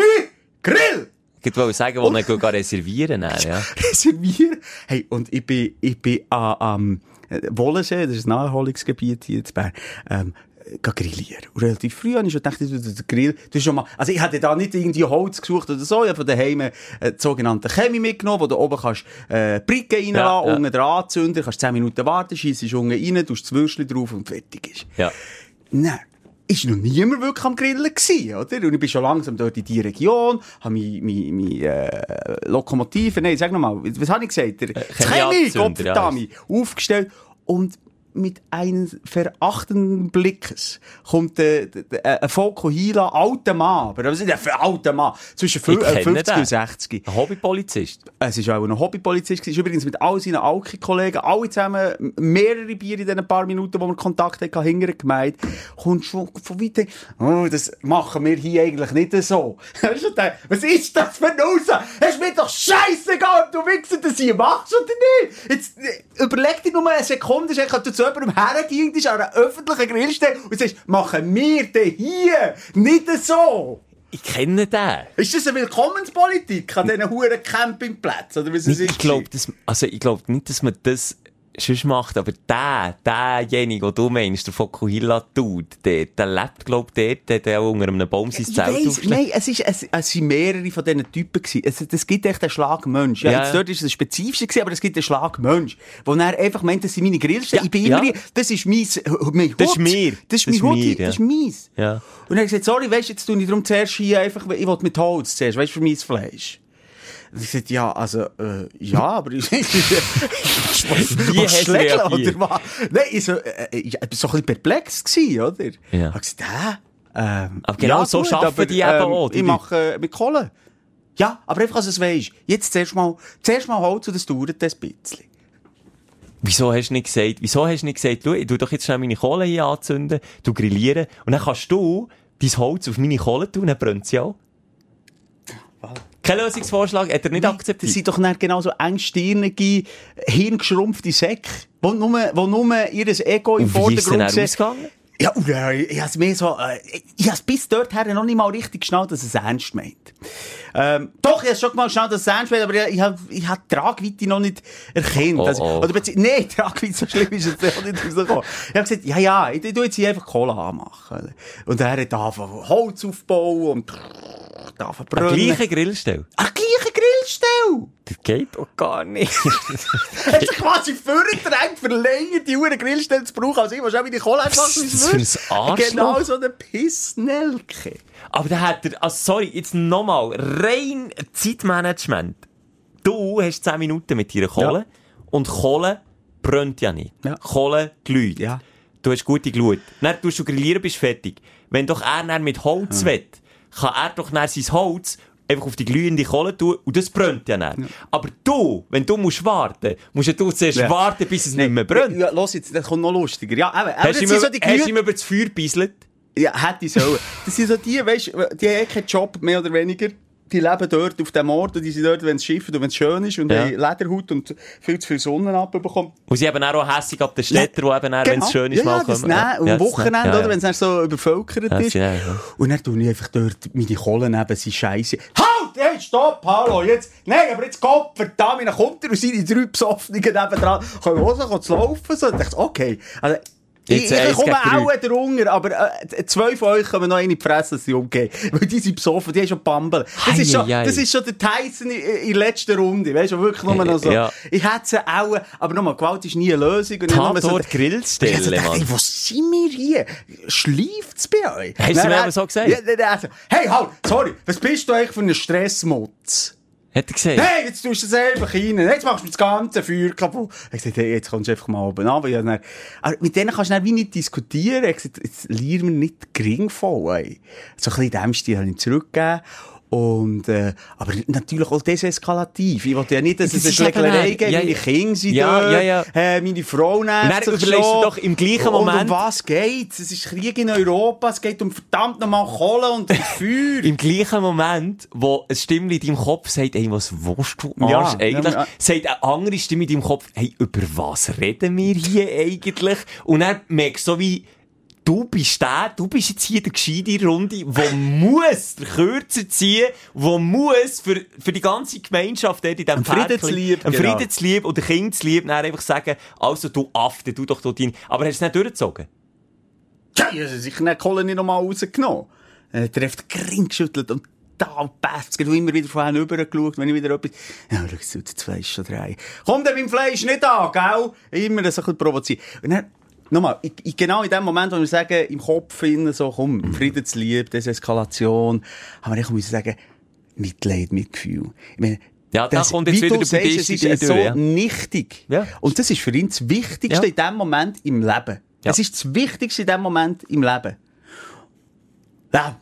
Grill! Ich wollte sagen, wo ich gar reservieren dann, ja. reservieren. Hey, und ich bin, ich bin am, am äh, Wollensee, das ist ein Naherholungsgebiet hier in Bern, ähm, grillieren. Und relativ früh habe ich schon gedacht, der Grill, du hast schon mal, also ich hatte da nicht irgendwie Holz gesucht oder so, ich habe von daheim äh, die sogenannte Chemie mitgenommen, wo du oben kannst, äh, Bricke reinlassen, Ja, ja. unten den Anzünder, kannst 10 Minuten warten, schiessest unten rein, tust das Würstchen drauf und fertig ist. Ja. Nein. Ist noch niemand wirklich am Grillen gewesen, oder? Und ich bin schon langsam dort in die Region, habe mi, mi, mi, äh, Lokomotive, nein, sag nochmal, was habe ich gesagt? Der das Chemie, Gottverdammt, aufgestellt und mit einem verachtenden Blickes kommt äh, äh, ein Volko Hila, alter Mann, aber was ist ein alter Mann? Zwischen fü- Ich äh, kenne 50 den. und 60. Ein Hobbypolizist. Es ist auch ein Hobbypolizist. Ist übrigens mit all seinen Alki-Kollegen, alle zusammen, mehrere Bier in den paar Minuten, wo wir Kontakt hatten, hinterher gemeint, kommt schon von weitem, oh, das machen wir hier eigentlich nicht so. Du Was ist das für ein Aussage? Hast mir doch scheißegal, ob du Wichser das hier machst oder nicht. Jetzt, äh, überleg dir nur eine Sekunde, ob du zu jemandem hergehst, ist an einer öffentlichen Grillstelle und sagst, machen wir denn hier nicht so. Ich kenne den. Ist das eine Willkommenspolitik an diesen huren Campingplätzen? Oder was es Nicht, ist? ich glaube, also ich glaube nicht, dass man das sonst macht, aber der, derjenige, den du meinst, der Fokuhila tut, der, der lebt, glaub ich, dort, der auch unter einem Baum sein Ich Zelt weiss, nein, es, ist, es, es sind mehrere von diesen Typen gewesen. Es, es gibt echt einen Schlagmensch. Ja, Ja. jetzt dort ist es ein spezifischer gewesen, aber es gibt einen Schlagmensch. Wo er einfach meint, das sind meine Grillstellen. Ja, Ich bin ja. immer, das ist mein, mein Hut. Das ist mir. Das ist Das mein Hut, mir, das ist ja. meins. Ja. Und er hat gesagt, sorry, weisst, jetzt tue ich darum zuerst hier einfach, ich will mit Holz zuerst, weisst, für mein Fleisch. Und ich sagte, ja, also, äh, ja, aber ich, Wie Wie hast du reagiert? oder was? Nein, ich so, äh, ich, ich bin so ein bisschen perplex gewesen, oder? Ja. Ich hab gesagt, hä? Ähm, Aber genau so arbeiten die eben auch, die Ich mache äh, mit Kohle. Ja, aber einfach, dass du es weisst. Jetzt zuerst mal, zuerst mal Holz und das dauert ein bisschen. Wieso hast du nicht gesagt, wieso hast du nicht gesagt, schau, ich tu doch jetzt schnell meine Kohle hier anzünden, du grillieren, und dann kannst du dein Holz auf meine Kohle tun, dann brennt sie auch. Kein Lösungsvorschlag, hat er nicht Das akzeptiert. sind doch nicht genau so engstirnige, hirngeschrumpfte Säcke, wo nur, wo nur ihr Ego im Vordergrund sehen. Ja, äh, ich hab's mehr so, äh, ich hab's bis dorthin noch nicht mal richtig geschnallt, dass es ernst meint. Ähm, doch, ich hab's schon mal geschnallt, dass es ernst meint, aber ich, ich hab, ich hab die Tragweite noch nicht erkannt. Oh, Also, oh. Oder bezieh- nee, die Tragweite, so schlimm ist es auch nicht rausgekommen. Ich hab gesagt, ja, ja, ich, tu jetzt hier einfach Kohle anmachen. Und er hat angefangen, Holz aufbauen und da Eine verbrennen. gleiche Grillstelle. Ach, gleiche Grillstelle! Das geht doch gar nicht. Du quasi vorgedrängt, verlängert die Uhren Grillstelle zu brauchen, als ich wahrscheinlich die Kohle einfach Was ist für ein Arschloch? Genau so eine Pissnelke. Aber da hat er, also sorry, jetzt nochmal, rein Zeitmanagement. Du hast 10 Minuten mit deiner Kohle Ja. und Kohle brennt ja nicht. Ja. Kohle glüht. Ja. Du hast gute Glut. Dann tust du grillieren, bist fertig. Wenn doch er dann mit Holz will, kann er doch dann sein Holz einfach auf die glühende Kohle tun und das brennt ja dann. Aber du, wenn du musst warten, musst ja du zuerst Ja. warten, bis es nicht mehr brennt. Ja, los jetzt, das kommt noch lustiger. Ja, aber Hast das du ihm, so die hast du ihm über das Feuer gebieselt? Ja, hätte ich sollen. Das sind so die, weißt du, die haben eh keinen Job, mehr oder weniger. Die leben dort auf dem Ort und die sind dort, wenn es schifft und wenn es schön ist und Ja. haben Lederhaut und viel zu viel Sonne abbekommen. Und sie haben auch hässig ab den Städten, die eben, wenn es schön ist, ja, mal ja, kommen. nehmen. Und Ja, am Wochenende. Ja, oder, ja. wenn es so übervölkert Ja, ist. ja. Und dann tue ich einfach dort meine Kohle neben sie Scheiße. Halt! Hey, stopp! Hallo! Jetzt! Nein, aber jetzt Gott verdammt! Dann kommt er und seine drei Besoffenen nebendran. Können wir Hose zu laufen? So, ich dachte, okay. Also, Jetzt ich eins komme auch drunter, aber äh, zwei von euch kommen noch in die Fresse, dass sie umgehen. Weil die sind besoffen, die haben schon Bambel. Das, ist schon, das ist schon der Tyson in, in der letzten Runde. Weißt du, wirklich nur noch so. Ja. Ich hätte sie auch, aber nochmal, Gewalt ist nie eine Lösung. Und ich nur so- Tatort Grillstelle, ich so Mann. ey, wo sind wir hier? Schleift's bei euch? Hast du mir aber so gesagt? Ja, er, hey, halt, sorry, was bist du eigentlich für ein Stressmutz? Hat er gesehen? Hey, jetzt tust du das einfach rein. Jetzt machst du das ganze Feuer kaputt. Ich gesagt, hey, jetzt kommst du einfach mal oben an. Dann, aber mit denen kannst du dann wie nicht diskutieren. Ich gesagt, jetzt lernen wir nicht gering voll, ey. So ein bisschen in dem Stil habe ich zurückgegeben. Und, äh, aber natürlich auch deseskalativ. Ich wollte ja nicht, dass Das es eine Schlägerei gibt. ja, meine ja. Kinder sind Ja, dort. ja, ja. Äh, meine Frau nervt sich du schon. doch im gleichen Und Moment- um was geht's? Es ist Krieg in Europa. Es geht um verdammt nochmal Kohle und Feuer. Im gleichen Moment, wo eine Stimme in deinem Kopf sagt, ey, was willst du, Arsch, Ja, eigentlich, ja, ja. sagt eine andere Stimme in deinem Kopf, hey, über was reden wir hier eigentlich? Und dann merkst du so wie, du bist der, du bist jetzt hier der Gescheite der Runde, der muss den Kürzer ziehen, der muss für, für die ganze Gemeinschaft dort in diesem Ein Friedenslieb, ein genau. Friedenslieb oder Kindeslieb, dann einfach sagen, also du Afte, du doch dort rein. Aber hast du es nicht durchgezogen? Ja, ich habe sicher nicht die Kohle nicht nochmal rausgenommen. Hat er den Gring geschüttelt und da passt es. immer wieder vorhin rübergeschaut, wenn ich wieder etwas... Ja, schau, das Fleisch schon drei. Komm dann beim Fleisch nicht an, gell? Immer so ein bisschen provozieren. Und dann, nochmal, ich, ich, genau in dem Moment, wo wir sagen, im Kopf finden, so, komm, Friedenslieb, Deseskalation, haben wir echt müssen sagen, Mitleid, Mitgefühl. Ich meine, Ja, da das, kommt jetzt wie wieder sagst, es ist in dir so durch, ja. nichtig. Ja. Und das ist für ihn das Wichtigste Ja. in dem Moment im Leben. Ja. Es ist das Wichtigste in dem Moment im Leben. Ja.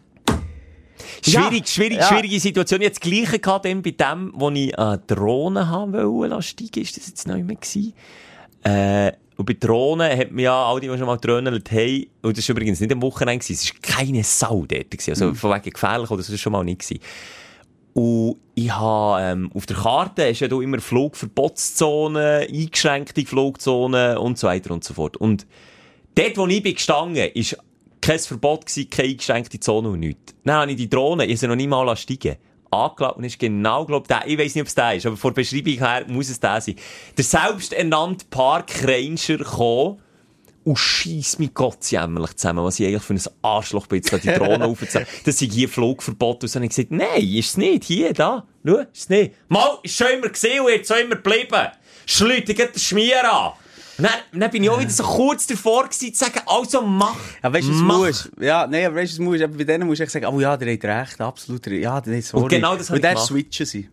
Schwierig, Ja. schwierig, Ja. schwierige Situation. Jetzt das Gleiche gehabt bei dem, wo ich eine Drohne haben wollte, steigen. Ist das jetzt noch nicht mehr gewesen? Äh, und bei Drohnen hat man ja, all die, die schon mal gedrönelt haben, und das war übrigens nicht am Wochenende, gewesen, es war keine Sau dort, gewesen, also von wegen gefährlich oder so, das war schon mal nicht gewesen. Und ich habe, ähm, auf der Karte ist ja da immer Flugverbotszone, eingeschränkte Flugzone und so weiter und so fort. Und dort, wo ich bin gestanden, ist kein Verbot gewesen, keine eingeschränkte Zone und nichts. Dann habe ich die Drohne, ich sie noch nie mal steigen angelassen und ist genau, glaub, der, ich weiss nicht, ob es der ist, aber vor der Beschreibung her muss es der sein. Der selbsternannte Parkranger gekommen und scheiss mit Gott jämmerlich zusammen, was ich eigentlich für ein Arschloch bin, jetzt die Drohne aufzunehmen. Das ist hier Flugverbot. Und so habe ich gesagt, nein, ist es nicht. Hier, da. Schau, ist es nicht. Mal, ist schon immer gesehen und jetzt auch immer geblieben. Schleute den Schmier an. Und dann, dann bin ich auch wieder so kurz davor gewesen, zu sagen, also mach. Ja, weißt du, es muss. Ja, nein, aber weißt du, es muss. Aber bei denen musst du echt sagen, oh ja, der hat recht, absolut. recht. Ja, der ist sorry. Und genau das hab Und ich gemacht. switchen sie.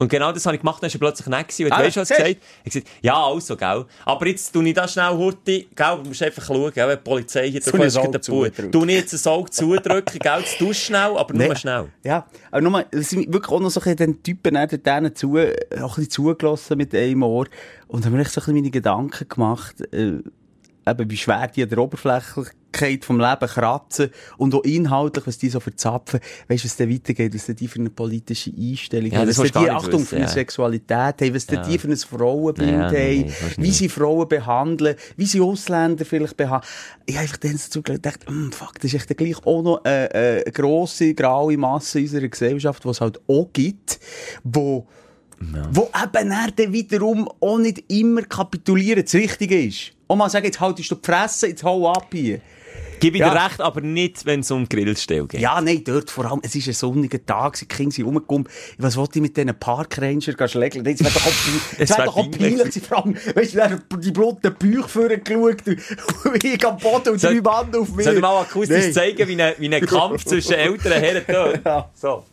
Und genau das habe ich gemacht, dann ist er plötzlich nicht gewesen. Und Ah, du weißt, was siehst gesagt hat gesagt, ja, also, gell. Aber jetzt tu ich das schnell, Hurti, gell, du musst einfach schauen, gell, wenn die Polizei hier drauf ist. Tu nicht jetzt ein Auge zudrücken, gell, das tust schnell, aber nur Nee. schnell. Ja, aber nur, es sind wirklich auch noch so ein den Typen ne, denen zu, auch ein bisschen zugelassen mit einem Ohr. Und haben mir echt so ein bisschen meine Gedanken gemacht, äh, eben wie schwer die an der Oberflächlichkeit vom Leben kratzen und auch inhaltlich, was die so verzapfen. Weißt du, was da weitergeht, was die für eine politische Einstellung Ja, haben, was die, Achtung, wissen, für eine ja. Sexualität haben, was Ja. die für ein Frauenbild Ja, haben, du wie sie Frauen behandeln, wie sie Ausländer vielleicht behandeln. Ich habe einfach dann so gedacht, mm, fuck, das ist echt gleich auch noch äh, äh, eine grosse, graue Masse in unserer Gesellschaft, die es halt auch gibt, wo, wo eben dann, dann wiederum auch nicht immer kapitulieren das Richtige ist. Auch mal sagen, jetzt haltest du die Fresse, jetzt hau ab hier. Gib ich Ja. dir recht, aber nicht, wenn es um Grillstelle geht. Ja, nein, dort vor allem, es ist ein sonniger Tag, die Kinder sind rumgekommen. Was wollte ich mit diesen Parkranger schlägeln? Jetzt wäre doch auch, Es es wär wär doch auch peinlich vor allem, weißt du, die blotten Bauch vorgeschaut und ich am Boden und drei Mann auf mich. Soll ich mal akustisch Nein. zeigen, wie ein, wie ein Kampf zwischen älteren Herren tönt? Ja. So.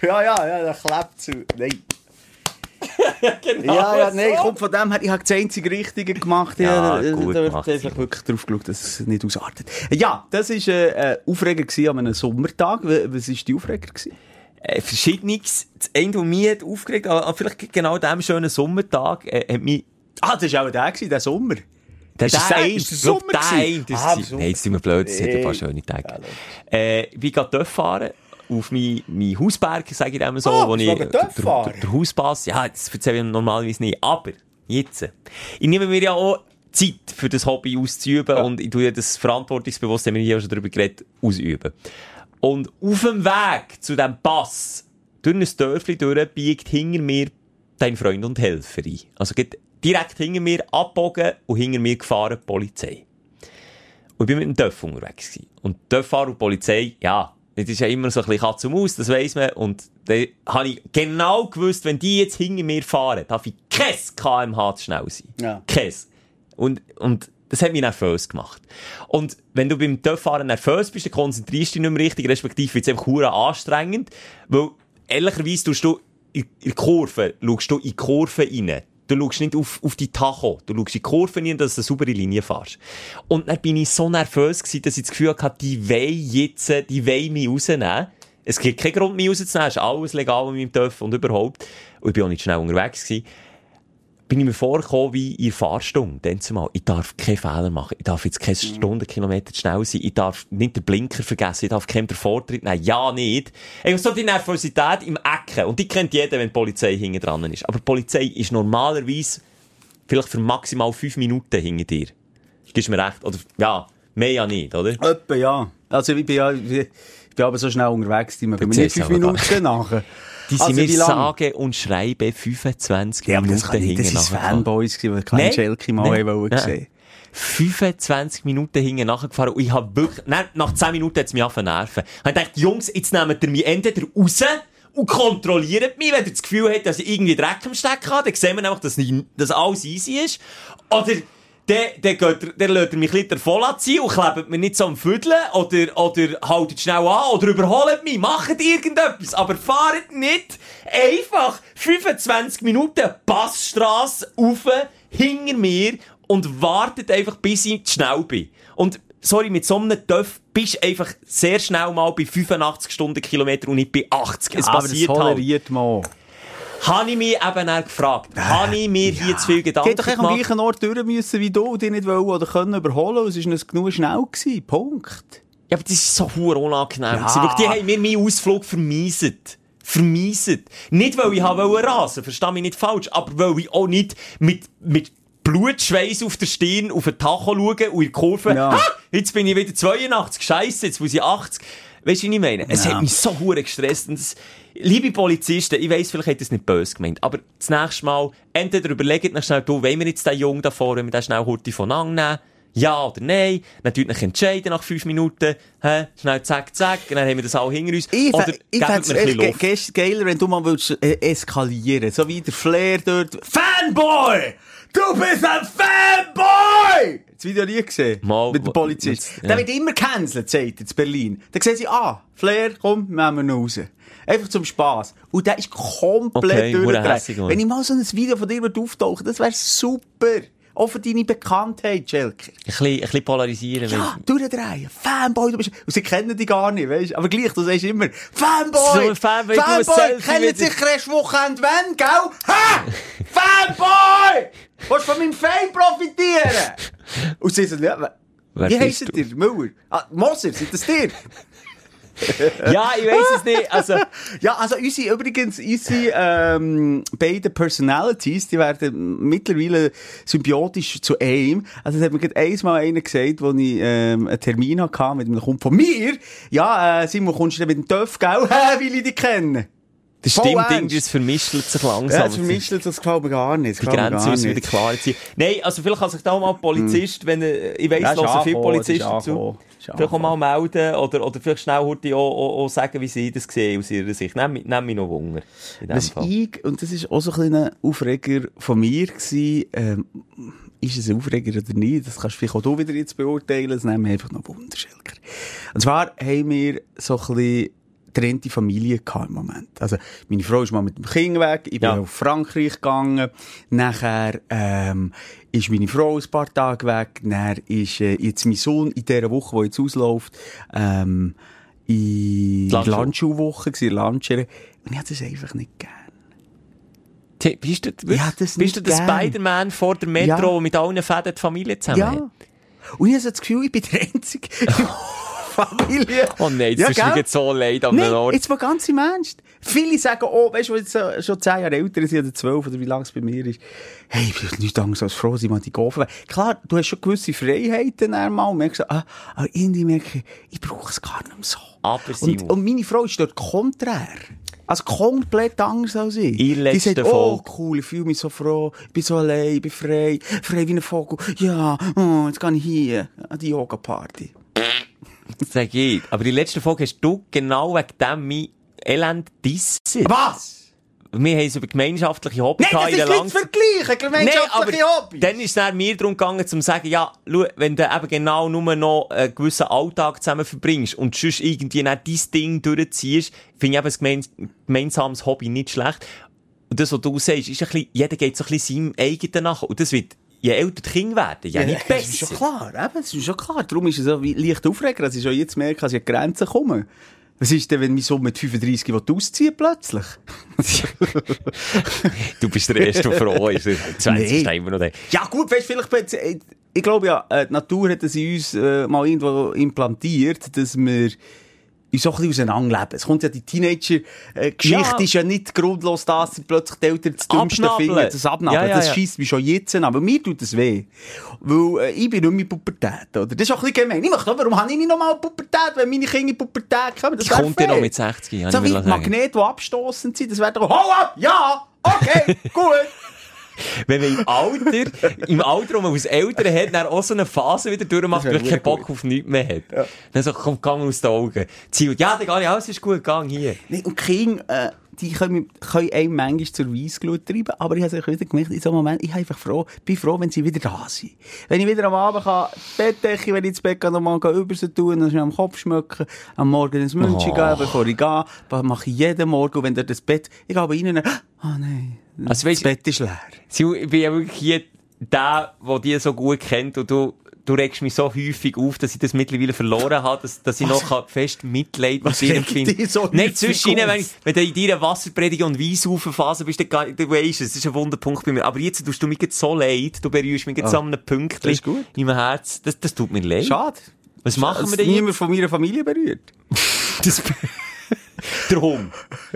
Ja, ja, ja, der klebt zu. Nein. Genau Ja, ja, nein, so. kommt von dem her, ich habe das einzige Richtige gemacht. Ja, da- gut, da wird einfach wirklich drauf geschaut, dass es nicht ausartet. Ja, das war äh, ein Aufreger gewesen an einem Sommertag. Was war die Aufreger? Gewesen? äh, Verschiedenes. Das eine, was mich hat aufgeregt hat, ah, vielleicht genau an diesem schönen Sommertag, äh, hat mich Ah, das war auch der, gewesen, der Sommer. Der, Ist das der ist das glaub, Sommer der das Ah. Nein, jetzt sind wir blöd, es hat ein paar schöne Tage. äh, wie geht Töff fahren? Auf mein, mein Hausberg, sage ich dem so, Ah, wo ich, der, der, der Hauspass, ja, das erzähle ich normalerweise nicht, aber, jetzt, ich nehme mir ja auch Zeit für das Hobby auszuüben und ich tue das verantwortungsbewusst, haben wir hier auch schon darüber geredet, ausüben. Und auf dem Weg zu diesem Pass, durch ein Dörfli durch, biegt hinter mir dein Freund und Helfer ein. Also geht direkt hinter mir abbogen und hinter mir gefahren die Polizei. Und ich bin mit dem Töff unterwegs gewesen. Und Töfffahrer und Polizei, ja, das ist ja immer so ein bisschen Katz und Maus, das weiss man. Und dann habe ich genau gewusst, wenn die jetzt hinter mir fahren, darf ich kein kmh zu schnell sein. Ja. Kein. Und, und das hat mich nervös gemacht. Und wenn du beim Töfffahren nervös bist, dann konzentrierst du dich nicht mehr richtig, respektive wird es einfach anstrengend, weil ehrlicherweise tust du in in der Kurve, schaust du in die Kurve rein. Du schaust nicht auf, auf die Tacho. Du schaust die Kurve rein, dass du eine saubere Linie fährst. Und dann bin ich so nervös gewesen, dass ich das Gefühl hatte, die wollen jetzt, die wollen mich rausnehmen. Es gibt keinen Grund, mich rauszunehmen. Es ist alles legal mit meinem Töff und überhaupt. Und ich bin auch nicht schnell unterwegs gewesen bin ich mir vorgekommen wie in Fahrstunde. Dann zumal. Ich darf keine Fehler machen. Ich darf jetzt keine Stundenkilometer zu schnell sein. Ich darf nicht den Blinker vergessen. Ich darf keinen den Vortritt nehmen. Ja, nicht. Ey, so die Nervosität im Ecken. Und die kennt jeder, wenn die Polizei hinten dran ist. Aber die Polizei ist normalerweise vielleicht für maximal fünf Minuten hinter dir. Gibst mir recht? Oder, ja, mehr ja nicht, oder? Etwa, ja. Also, ich bin ja, ich bin aber so schnell unterwegs, die mir nicht fünf Minuten nachher. Die sind Also, mir sage und schreibe 25 Ja, das, Minuten das hinten ist nachgefahren. Fanboys die kleinen Nein, Schelke mal haben wollen nein. sehen. 25 Minuten hinten nachgefahren und ich hab wirklich, nein, nach 10 Minuten hat's mich angefangen nerven. Ich hab gedacht, Jungs, jetzt nehmt ihr mich entweder raus und kontrolliert mich, wenn ihr das Gefühl habt, dass ich irgendwie Dreck am Stecken habe, dann sehen wir nämlich, dass, nicht, dass alles easy ist. Oder, dann, lässt ihr mich ein voll anziehen und klebt mir nicht so am Füdeln oder, oder haltet schnell an oder überholt mich, macht irgendetwas, aber fahrt nicht einfach 25 Minuten Passstrasse rauf, hinter mir und wartet einfach, bis ich zu schnell bin. Und, sorry, mit so einem Töff bist du einfach sehr schnell mal bei 85 Stundenkilometer und nicht bei 80. Es aber das passiert halt. toleriert man. Habe ich mich eben auch gefragt, habe ich mir hier zu viel Gedanken Die hätte doch am gemacht? gleichen Ort durch müssen wie du und die nicht wollen oder können überholen es ist nicht genug schnell gewesen. Punkt. Ja, aber das ist so hure unangenehm. Ja. Die haben mir meinen Ausflug vermieset. Vermieset. Nicht, weil ich wollte rasen, versteh mich nicht falsch, aber weil ich auch nicht mit, mit Blutschweiß auf der Stirn auf den Tacho schauen und in der Kurve, Ja. ha, jetzt bin ich wieder 82, scheisse, jetzt muss ich 80. weißt du, wie ich meine? Es Ja. hat mich so hure gestresst. Und das, liebe Polizisten, ich weiss, vielleicht hat das nicht böse gemeint, aber das nächste Mal, entweder überlegt euch schnell, du, wollen wir jetzt den Jungen da vorne, wenn wir den schnell Hurti von nehmen? Ja oder nein? Natürlich entscheiden nach fünf Minuten. Hä? Schnell zack, zack. Und dann haben wir das auch hinter uns. Ich, oder fä- ich gebt fänd's mir ein echt bisschen ge Luft. ge geiler, wenn du mal willst, äh, eskalieren So wie der Flair dort. Fanboy! Du bist ein Fanboy! Das Video nie gesehen? Mal, Mit dem Polizist. ja. Der wird immer gecancelt, sagt er, in Berlin. Dann sehen sie, ah, Flair, komm, nehmen wir ihn raus. Einfach zum Spass. Und der ist komplett Okay, durchgedreht. Wenn ich mal so ein Video von dir würde auftauchen, das wäre super. Auch für deine Bekanntheit, Schelker. Ein bisschen, ein bisschen polarisieren. Ja, durchdrehen. Fanboy, du bist, und sie kennen dich gar nicht, weißt Aber gleich, du sagst immer, Fanboy! So Fanboy, du Fanboy! Kennen sich erst Wochenende wenn, gell? Ha! Fanboy! Willst du von meinem Fame profitieren? Und sie sagen, ja, Wer wie heisst du? ihr? Müller? Ah, Moser, sind das dir? Ja, ich weiss es nicht. Also, Ja, also unsere, übrigens, unsere ähm, beiden Personalities, die werden mittlerweile symbiotisch zu einem. Also das hat mir gerade einmal einer gesagt, wo ich ähm, einen Termin hatte mit einem Kumpel von mir. Ja, äh, Simon, kommst du denn mit dem TÜV, gell? Hä, will ich dich kennen? das Voll stimmt, irgendwie, es vermischt sich langsam. Ja, das vermischt das gefällt mir gar nicht. Die Grenze müssen wieder klar ziehen. Nein, also vielleicht kann sich da mal ein Polizist, wenn ich weiss, Ja, so viele Polizisten ist zu, vielleicht auch mal melden oder, oder vielleicht schnell heute auch, auch, auch sagen, wie sie das sehen aus ihrer Sicht. Nehm, mich- nehm mich noch Wunder. Was Fall. ich, und das ist auch so ein kleiner Aufreger von mir gewesen, ähm, ist es ein Aufreger oder nicht? Das kannst du vielleicht auch du wieder jetzt beurteilen. Das nehmen wir einfach noch Wunderschilker. Und zwar haben wir so ein bisschen getrennte Familie gehabt im Moment. Also, meine Frau ist mal mit dem Kind weg, ich bin Ja. auf Frankreich gegangen, nachher, ähm, ist meine Frau ein paar Tage weg, dann ist, äh, jetzt mein Sohn in dieser Woche, die jetzt ausläuft, ähm, in der gewesen, in Landschere. Und ich hatte das einfach nicht gern. T- Bist du, Ja, das bist du der. Spider-Man vor der Metro Ja. mit allen Fäden die Familie zusammen? hat? Ja. Und ich habe so das Gefühl, ich bin der Einzige in der Familie. Oh nein, Ja, das ist mir jetzt so leid an einem Ort. jetzt mal ganz im Ernst. Viele sagen, oh, weißt du, die jetzt schon zehn Jahre älter sind oder zwölf oder wie lange es bei mir ist. Hey, ich bin nicht anders als froh, dass ich mal die Gofen Klar, du hast schon gewisse Freiheiten einmal merkst, ah, aber irgendwie merke ich, ich brauche es gar nicht mehr so. Aber und, Simon. und meine Frau ist dort konträr. Also komplett anders als ich. In Die letzter sagt, oh cool, ich fühle mich so froh, ich bin so allein, ich bin frei, frei wie ein Vogel. Ja, oh, jetzt gehe ich hier an die Yoga-Party. Sag ich. Aber in der letzten Folge hast du genau wegen dem mein Elend disset. Was? Wir haben es über gemeinschaftliche Hobby Nein, das ist nicht zu vergleichen, gemeinschaftliche Hobby. dann ist es mir darum gegangen, zu sagen, ja, schau, wenn du eben genau nur noch einen gewissen Alltag zusammen verbringst und sonst irgendwie nicht dein Ding durchziehst, finde ich eben ein gemeins gemeinsames Hobby nicht schlecht. Und das, was du sagst, ist ein bisschen, jeder geht so ein bisschen seinem eigenen nach. Und das wird, je älter die Kinder werden, ja, nicht Das ist schon besser. klar, eben, das ist schon klar. Darum ist es so leicht aufregend, dass ich schon jetzt merke, dass ich an Grenzen komme. Was ist denn, wenn mein Sohn mit 35 will ausziehen plötzlich? Du bist der Erste, der froh ist. 20 Nee. immer noch der. Ja gut, weißt, vielleicht, äh, ich glaube ja, äh, die Natur hat es in uns äh, mal irgendwo implantiert, dass wir uns so ein bisschen auseinanderleben. Es kommt ja die Teenager-Geschichte, Ja. ist ja nicht grundlos das, dass plötzlich die Eltern das Dümmste finden, das Abnabeln. Ja, ja, das ja. scheisst mich schon jetzt an, aber mir tut das weh. Weil äh, ich bin nicht mehr in Pubertät, oder? Das ist auch ein bisschen gemein. Ich möchte, warum habe ich nicht nochmal Pubertät, wenn meine Kinder in Pubertät kommen? Das kommt ja noch mit 60, habe So wie will die sagen. Magnete, die abstossend sind, das wäre doch, hau ab, ja, okay, gut. Wenn man im Alter, im Alter, wo man als Eltern hat, dann auch so eine Phase wieder durchmacht, wo man keinen gut. Bock auf nichts mehr hat. Dann so, komm, gang aus den Augen. Ziel, ja, dann gehe ich, alles ist gut, gang hier. Nee, und Kinder, äh, die können, können einem manchmal zur Weissglut treiben, aber ich habe es wieder gemerkt, in so einem Moment, ich bin einfach froh, bin froh, wenn sie wieder da sind. Wenn ich wieder am Abend kann, Bettdecke, wenn ich ins Bett gehe, nochmal über sie tun, dann am Kopf schmücken, am Morgen ins München Oh. gehen, bevor ich gehe, das mache ich jeden Morgen, und wenn dort das Bett, ich gehe rein, dann, ah nein, Also, das weisst- Bett ist leer. Ziel, ich bin ja wirklich hier der, der die so gut kennt und du, du regst mich so häufig auf, dass ich das mittlerweile verloren habe, dass, dass ich noch kann fest Mitleid mit Was dir empfinde. so Nein, häufig zwischen wenn, ich- wenn du in deiner Wasserprediger und Weissaufen-Phase bist, dann, du weisst es, das ist ein Wunderpunkt bei mir. Aber jetzt tust du mich jetzt so leid, du berührst mich jetzt so an einem Pünktchen in meinem Herz. Das, das tut mir leid. Schade. Was machen wir denn niemand von meiner Familie berührt. Das, Der Hund.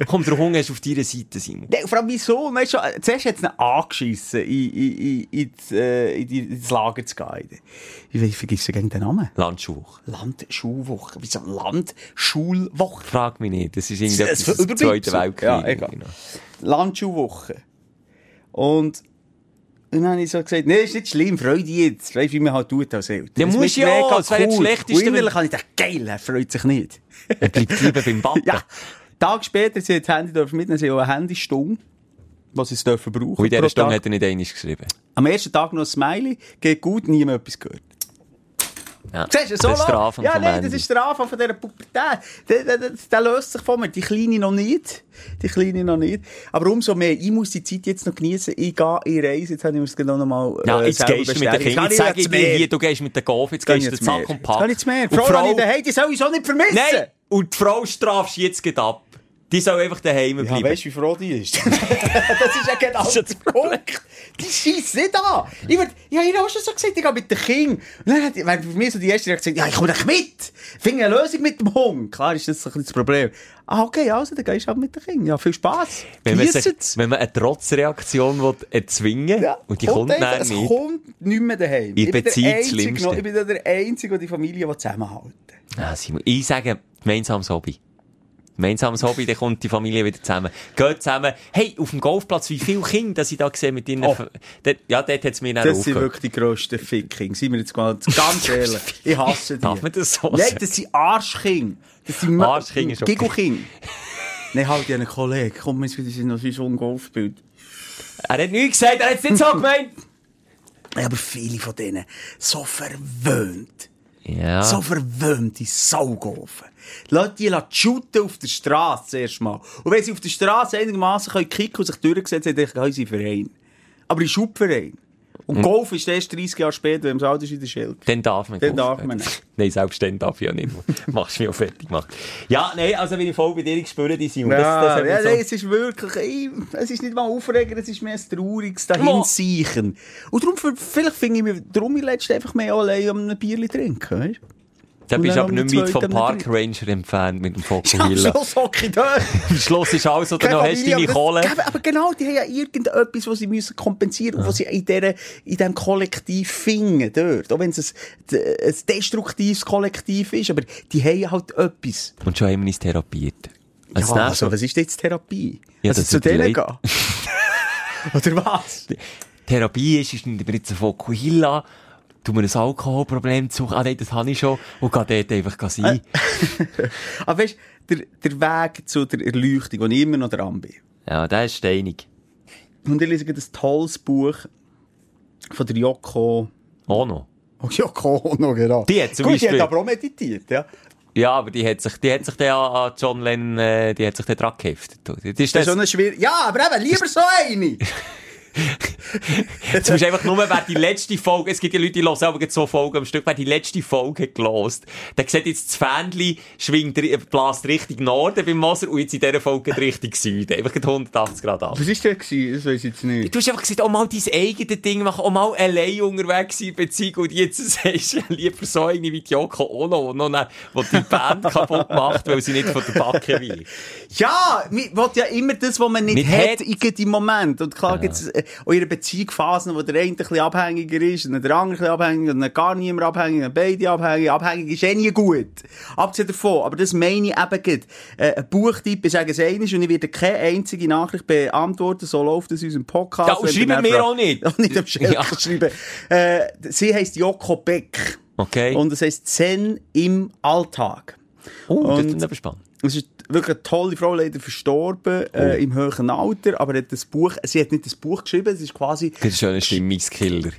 Komm, der Hund ist auf deiner Seite, Simon. Nee, vor allem wieso? Weißt du, zuerst hat es ihn angeschissen, in, in, in, in, das, äh, in, das Lager zu gehen. Ich vergiss gegen den Namen. Landschulwoche. Landschulwoche. Wieso Landschulwoche? Frag mich nicht. Das ist Das irgendetwas aus dem. Zweiten Weltkrieg. Ja, egal. Genau. Landschulwoche. Und dann habe ich so gesagt, nee, ist nicht schlimm, freu dich jetzt. Weißt du, wie man halt tut als Eltern. Ja, muss ja, es wäre das Schlechteste, Und innerlich habe ich gedacht, geil, er freut sich nicht. Er bleibt lieber beim Papa. Ja. Tag später, sie hat das Handy mitnehmen, sie haben eine Handystunde, was sie es dürfen brauchen. Und in dieser Stunde Tag. hat er nicht einiges geschrieben. Am ersten Tag noch ein Smiley, geht gut, niemand etwas gehört. Ja. Siehst du, so das ist der Anfang Ja, nein, das ist der Anfang von dieser Pubertät. Der, der, der, der löst sich von mir. Die Kleine noch nicht. Die Kleine noch nicht. Aber umso mehr, ich muss die Zeit jetzt noch genießen. Ich gehe, ich reise. Jetzt habe ich das genau noch mal Ja, äh, jetzt selber gehst du mit den. Kindern. Jetzt Jetzt sage ich dir jetzt hier, du gehst mit der Golf, jetzt gehst du den jetzt mehr. und Jetzt Pack. gehe ich jetzt mehr. Frau Frau, die soll ich so nicht vermissen. nein, und die Frau strafst jetzt ab. Die soll einfach daheim Ja, bleiben. weißt du, wie froh die ist? das ist ja genau Das ist ja der Punkt. Die scheißt nicht an. Ich, würd, ich habe ihr auch schon so gesagt, ich gehe mit den Kindern. Und dann hat wäre für mich so die erste Reaktion, ja, ich komme doch mit. Finde eine Lösung mit dem Hund. Klar ist das so ein bisschen das Problem. Ah, okay, also, dann gehst du halt mit den Kindern. Ja, viel Spass. wenn, man sich, wenn man eine Trotzreaktion will erzwingen will, und die kommt dann es nicht. kommt nicht mehr daheim. In ich bin der Einzige noch- Ich bin der Einzige, der die Familie will zusammenhalten Ah, Simon, ich sage, gemeinsames Hobby. Gemeinsames Hobby, dann kommt die Familie wieder zusammen. Geht zusammen. Hey, auf dem Golfplatz, wie viele Kinder, das ich da gesehen mit ihnen. Oh. Dort, ja, dort hat es mir dann Das sind wirklich die grössten Ficking. Seien wir jetzt mal ganz ehrlich. Ich hasse die. Darf man das so Nein, das sind Arschkinder. Das sind Arschkinder okay. Giggelkinder. Nein, halt, einen Kollegen. Komm, wir sind noch so ein Golfbild. Er hat nichts gesagt, er hat es nicht so gemeint. Aber viele von denen so verwöhnt. Ja. So verwöhnte Saugolfen. Leute, die shooten auf der Straße zuerst mal. Und wenn sie auf der Straße einigermaßen können kicken und sich durchgesetzt haben, dann können sie Verein. Aber in Schubverein. Und Golf ist erst 30 Jahre später, wenn das Alter ist in der Schilde. Dann darf man Dann darf man nicht. Nein, selbst dann darf ich ja nicht. Machst du mich auch fertig gemacht. Ja, nein, also wenn ich voll bei dir spüre, die Simon. Ja, das, das ja, so- nein, es ist wirklich, ey, es ist nicht mal aufregend, es ist mehr ein trauriges Dahinseichen. Und darum, vielleicht finde ich mich, darum ich letztens einfach mehr allein um ein Bierchen trinken, weißt? Da Und bist du aber am nicht weit vom Park am Ranger entfernt mit dem Ja, Fokuhilla. so socke ich dort. Am Schluss ist alles, oder noch hast deine Kohle. Aber, genau, die haben ja irgendetwas, was sie müssen kompensieren müssen, was sie in, dieser, in diesem Kollektiv finden, dort. Auch wenn es ein, ein destruktives Kollektiv ist, aber die haben halt etwas. Und schon haben wir uns therapiert. Als Ja, also, was ist jetzt Therapie? Ja, also das zu denen gehen? Oder was? Therapie ist, ist nicht jetzt ein Fokuhilla, tu mir ein Alkoholproblem zu, ah nein, das habe ich schon, und geh dort einfach sein. Aber weißt der, der Weg zu der Erleuchtung, wo ich immer noch dran bin. Ja, der ist steinig. Und ich lese gerade ein tolles Buch von der Yoko. Noch. Oh, Yoko Ono, genau. Die hat zum Gut, die Beispiel- hat aber auch meditiert, ja. Ja, aber die hat sich, die hat sich dann an an John Lennon, äh, die hat sich dann dran geheftet. Das ist Das ist das, schon eine schwierige... Ja, aber eben, lieber so eine. Jetzt musst du einfach nur, wer die letzte Folge, es gibt ja Leute, die hören aber so Folgen am Stück, wer die letzte Folge hat gelost, der sieht jetzt das Fähnchen, schwingt, ri- bläst Richtung Norden beim Moser und jetzt in dieser Folge Richtung Süden. Einfach geht 180 Grad ab. Was war das? gewesen? Das weiß ich jetzt nicht. Du hast einfach gesagt, auch mal dein eigenes Ding machen, auch mal allein unterwegs sein in Beziehung und jetzt sagst du lieber so eine wie Yoko Ono, die noch eine, die die Band kaputt macht, weil sie nicht von der Backe will. Ja, man will ja immer das, was man nicht, Nicht hat, hat. in dem Moment. Und klar gibt es äh, auch in einer Beziehung Phasen, wo der eine ein bisschen abhängiger ist, und der andere ein bisschen abhängiger, und dann gar niemand abhängig, und beide abhängig. Abhängig ist eh nie gut. Abgesehen davon. Aber das meine ich eben gut. Äh, ein Buchtipp, ich sage es einiges, und ich werde keine einzige Nachricht beantworten, so läuft es in unserem Podcast. Ja, und schreiben wir auch nicht. Auch nicht am Schelker Ja. schreiben. Äh, sie heisst Joko Beck. Okay. Und es heisst Zen im Alltag. oh, das und- ist aber spannend. Es ist wirklich eine tolle Frau, leider verstorben, Oh. äh, im höheren Alter, aber hat das Buch, sie hat nicht das Buch geschrieben, es ist quasi, Das ist schon ein Stimmungskiller.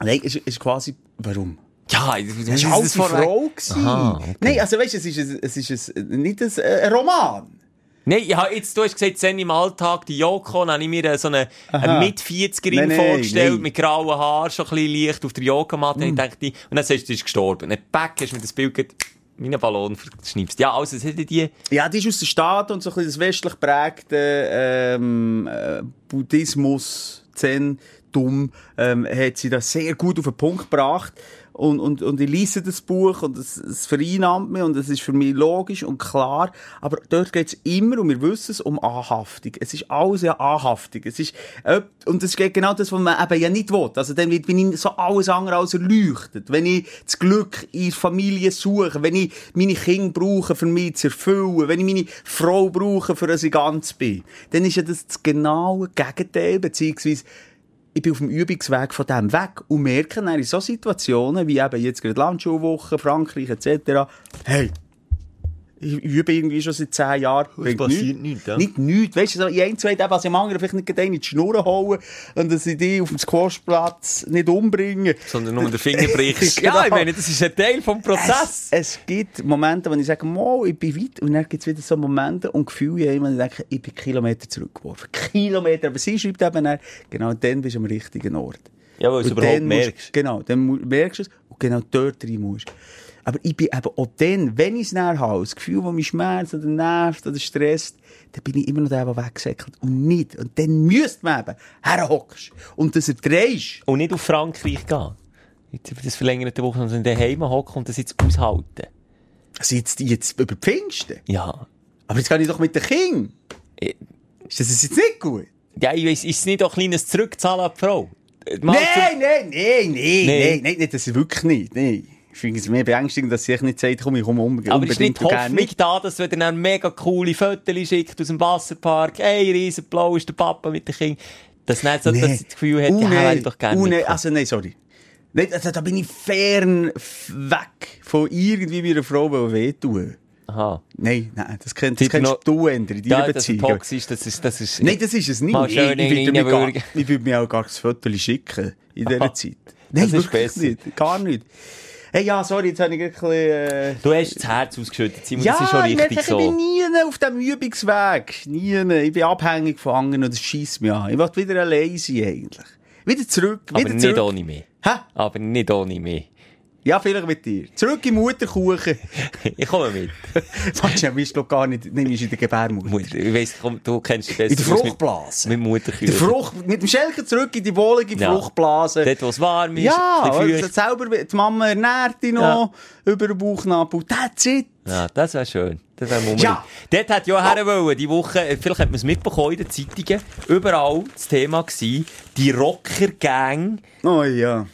nein, es ist, quasi, warum? Ja, das halt eine Frau. Aha, okay. Nein, also weißt du, es ist, ein- es ist ein, nicht ein, äh, ein Roman. Nein, hab jetzt, du hast gesagt, Zen im Alltag, die Yoko, dann habe ich mir äh, so eine, eine Aha. Mit-40erin Nein, nein, vorgestellt, nein. mit grauen Haaren, schon ein bisschen leicht auf der Yogamatte. Und ich dachte, und dann sagst du, sie ist gestorben. Dann back, hast du mir das Bild gegeben, meinen Ballon verschnippst. Ja, also, es hätte die, Ja, die ist aus den Staaten und so ein bisschen das westlich prägte ähm, äh, Buddhismus, Zen, dumm, ähm, hat sie das sehr gut auf den Punkt gebracht. Und, und, und ich lese das Buch und es, es vereinnahmt mich und es ist für mich logisch und klar. Aber dort geht es immer, und wir wissen es, um Anhaftung. Es ist alles ja Anhaftung. Es ist, und es geht genau das, was man eben ja nicht will. Also dann wird, bin ich so alles andere als erleuchtet. Wenn ich das Glück in der Familie suche, wenn ich meine Kinder brauche, für mich zu erfüllen, wenn ich meine Frau brauche, für dass ich ganz bin, dann ist ja das das genaue Gegenteil, beziehungsweise ich bin auf dem Übungsweg von dem weg und merke dann in so Situationen, wie eben jetzt gerade Landschulwoche, Frankreich etc., hey, ich übe irgendwie schon seit zehn Jahren. Es passiert nichts, ja. Nicht nichts. Weißt du, so in ein, zwei Tagen, was ich am anderen vielleicht nicht gerade in die Schnur holen und dass ich die auf dem Squashplatz nicht umbringe. Sondern nur den Finger brichst. Genau. Ja, ich meine, das ist ein Teil vom Prozess. Es, es gibt Momente, wo ich sage, Mo, ich bin weit. Und dann gibt es wieder so Momente und Gefühle, wo ich denke, ich bin Kilometer zurückgeworfen. Kilometer. Aber sie schreibt eben dann, genau dann bist du am richtigen Ort. Ja, weil du es überhaupt dann musst- merkst. Genau, dann merkst du es und genau dort rein musst. Aber ich bin eben auch dann, wenn ich es näher habe, das Gefühl, das mich schmerzt oder nervt oder stresst, dann bin ich immer noch der, der weggesäckelt und nicht. Und dann müsste man eben herhockst und das erdrehst. Und nicht auf Frankreich gehen. Jetzt über das verlängerte Woche, sondern daheim hocken und das jetzt aushalten. Also jetzt, jetzt über Pfingsten. Ja. Aber jetzt gehe ich doch mit den Kindern. Eh. Ist das jetzt nicht gut? Ja, ich weiss, ist es nicht auch ein kleines Zurückzahlen an die Frau? Mal Nein, nein, nein, nein, Nee. nein, nein, nein, das ist wirklich nicht. Nein. Ich finde es mehr beängstigend, dass sie nicht sagt, komm, ich komme um, Aber ist nicht Hoffnung mit. da, dass wenn dann mega coole Fotos schickt aus dem Wasserpark, ey, riesenblau ist der Papa mit den Kindern, dass nicht so, dass sie das Gefühl hat, Oh, ja, hätte ich doch gerne Oh, mitgekommen. Also nein, sorry. Nein, also, da bin ich fern weg von irgendwie meiner Frau die wehtun. Aha. Nein, nein, das, Sie das kennst noch- du ändern in deiner das ist Beziehung. toxisch, das ist, das ist... Nein, das ist es nicht. Ich, ich, würde mir gar, ich würde mir auch gar das Foto schicken in dieser Aha. Zeit. Nein, Das ist besser. nicht. Gar nicht. Hey, ja, sorry, jetzt habe ich ein bisschen... Äh, Du hast das Herz ausgeschüttet, Simon, ja, das ist schon ich richtig merke, so. ich bin nie auf diesem Übungsweg. Nie. Ich bin abhängig von anderen und das schießt mich an. Ich will wieder allein sein, eigentlich. Wieder zurück, Aber wieder nicht zurück. ohne mich. Hä? Aber nicht ohne mich. Ja, vielleicht mit dir. Zurück in Mutterkuchen. Ich komme mit. Manchmal bist du gar nicht, nein, ist in der Gebärmutter. Mutter- Ich weiss, komm, du kennst dich besser In der aus mit- Fruchtblase. Mit Die Mutterkühe. Frucht, mit dem Schelken zurück in die wohlige Ja. Fruchtblase. Dort, wo es warm ist, ja, also selber, die Mama ernährt dich noch über den Bauchnabel. That's it. Ja, das wäre schön. Das wäre unbedingt. Ja. Dort hat ja her wollen, die Woche, vielleicht hat man es mitbekommen in den Zeitungen, überall das Thema gewesen, die Rocker-Gang Oh ja.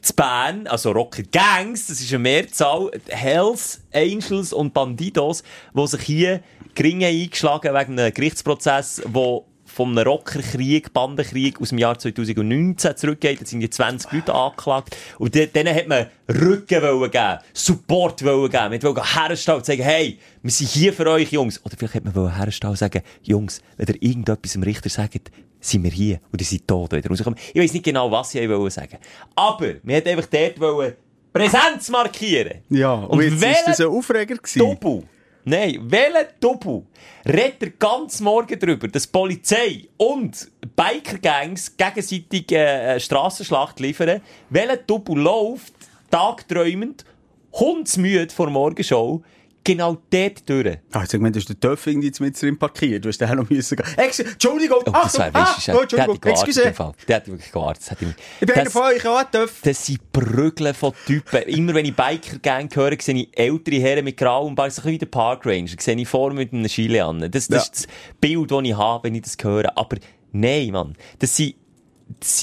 Zu Bern, also Rocker-Gangs, das ist eine Mehrzahl, Hells, Angels und Bandidos, die sich hier gering eingeschlagen wegen einem Gerichtsprozess, wo einem Rockerkrieg, Bandenkrieg aus dem Jahr 2019 zurückgeht. Jetzt sind die 20 Leute angeklagt. Und de- denen hat man Rücken wollen geben, Support wollen geben. Man wollte herstellen und sagen, hey, wir sind hier für euch, Jungs. Oder vielleicht hat man herstellen und sagen, Jungs, wenn ihr irgendetwas dem Richter sagt, sind wir hier und ihr seid tot, wenn ihr rauskommt. Ich weiss nicht genau, was sie wollen sagen. Aber, man hat einfach dort wollen Präsenz markieren. Ja, und, Und jetzt ist das ein Aufreger gewesen. Doppel. Nein, welcher Doppel redet er ganz morgen darüber, dass Polizei und Biker-Gangs gegenseitig äh, Strassenschlacht liefern? Welcher Doppel läuft, tagträumend, hundsmüde vor Morgenshow, genau dort durch? Ah, jetzt sag mal, du hast den Töff irgendwie mit drin parkiert. Du hast den noch müssen gehen. Ex Entschuldigung, Oh, das Achtung, ah, oh, der hat Entschuldigung, dich gewartet. excuse. Der hat wirklich gewartet. Hat ihm- Ich bin Das- von euch, auch Töff. Das sind Prügeln von Typen. Immer wenn ich Biker-Gang höre, sehe ich ältere Herren mit grauem Bart, so ein wie der Park Ranger. Sehe ich vor mit einem Chile an. Das, das Ja. ist das Bild, das ich habe, wenn ich das höre. Aber nein, Mann. Das sind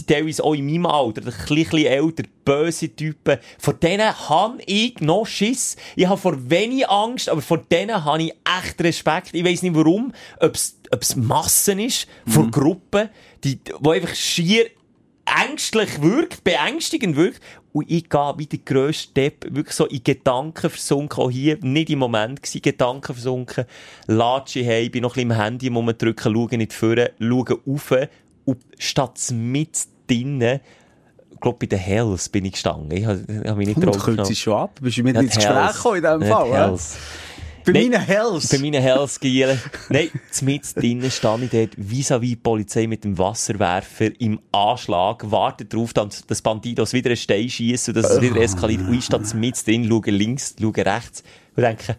teilweise auch in meinem Alter, ein bisschen, älter, böse Typen. Vor denen habe ich noch Schiss. Ich habe vor wenig Angst, aber vor denen habe ich echt Respekt. Ich weiss nicht warum. Ob es Massen ist, von Gruppen, die, die einfach schier ängstlich wirkt, beängstigend wirkt. Und ich gehe wie der grösste Depp, wirklich so in Gedanken versunken, auch hier, nicht im Moment gewesen, Gedanken versunken, latsche heim, bin noch ein bisschen im Handy rumdrücken, schaue nicht vorne, schaue rauf, und statt mit drinnen, ich glaube, bei den Hells bin ich gestanden. Ich habe hab mich nicht du drauf kürzt es schon ab. Bist du mit ins Gespräch gekommen in diesem Fall? Hells. Bei Nein. meinen Hells. Bei meinen Hellskielen. Nein, mit drinnen stand ich dort vis-à-vis die Polizei mit dem Wasserwerfer im Anschlag, wartet darauf, dass Bandidos wieder einen Stein schießen und dass es wieder eskaliert. Und ich stand mit drin, schaue links, schaue rechts und denke!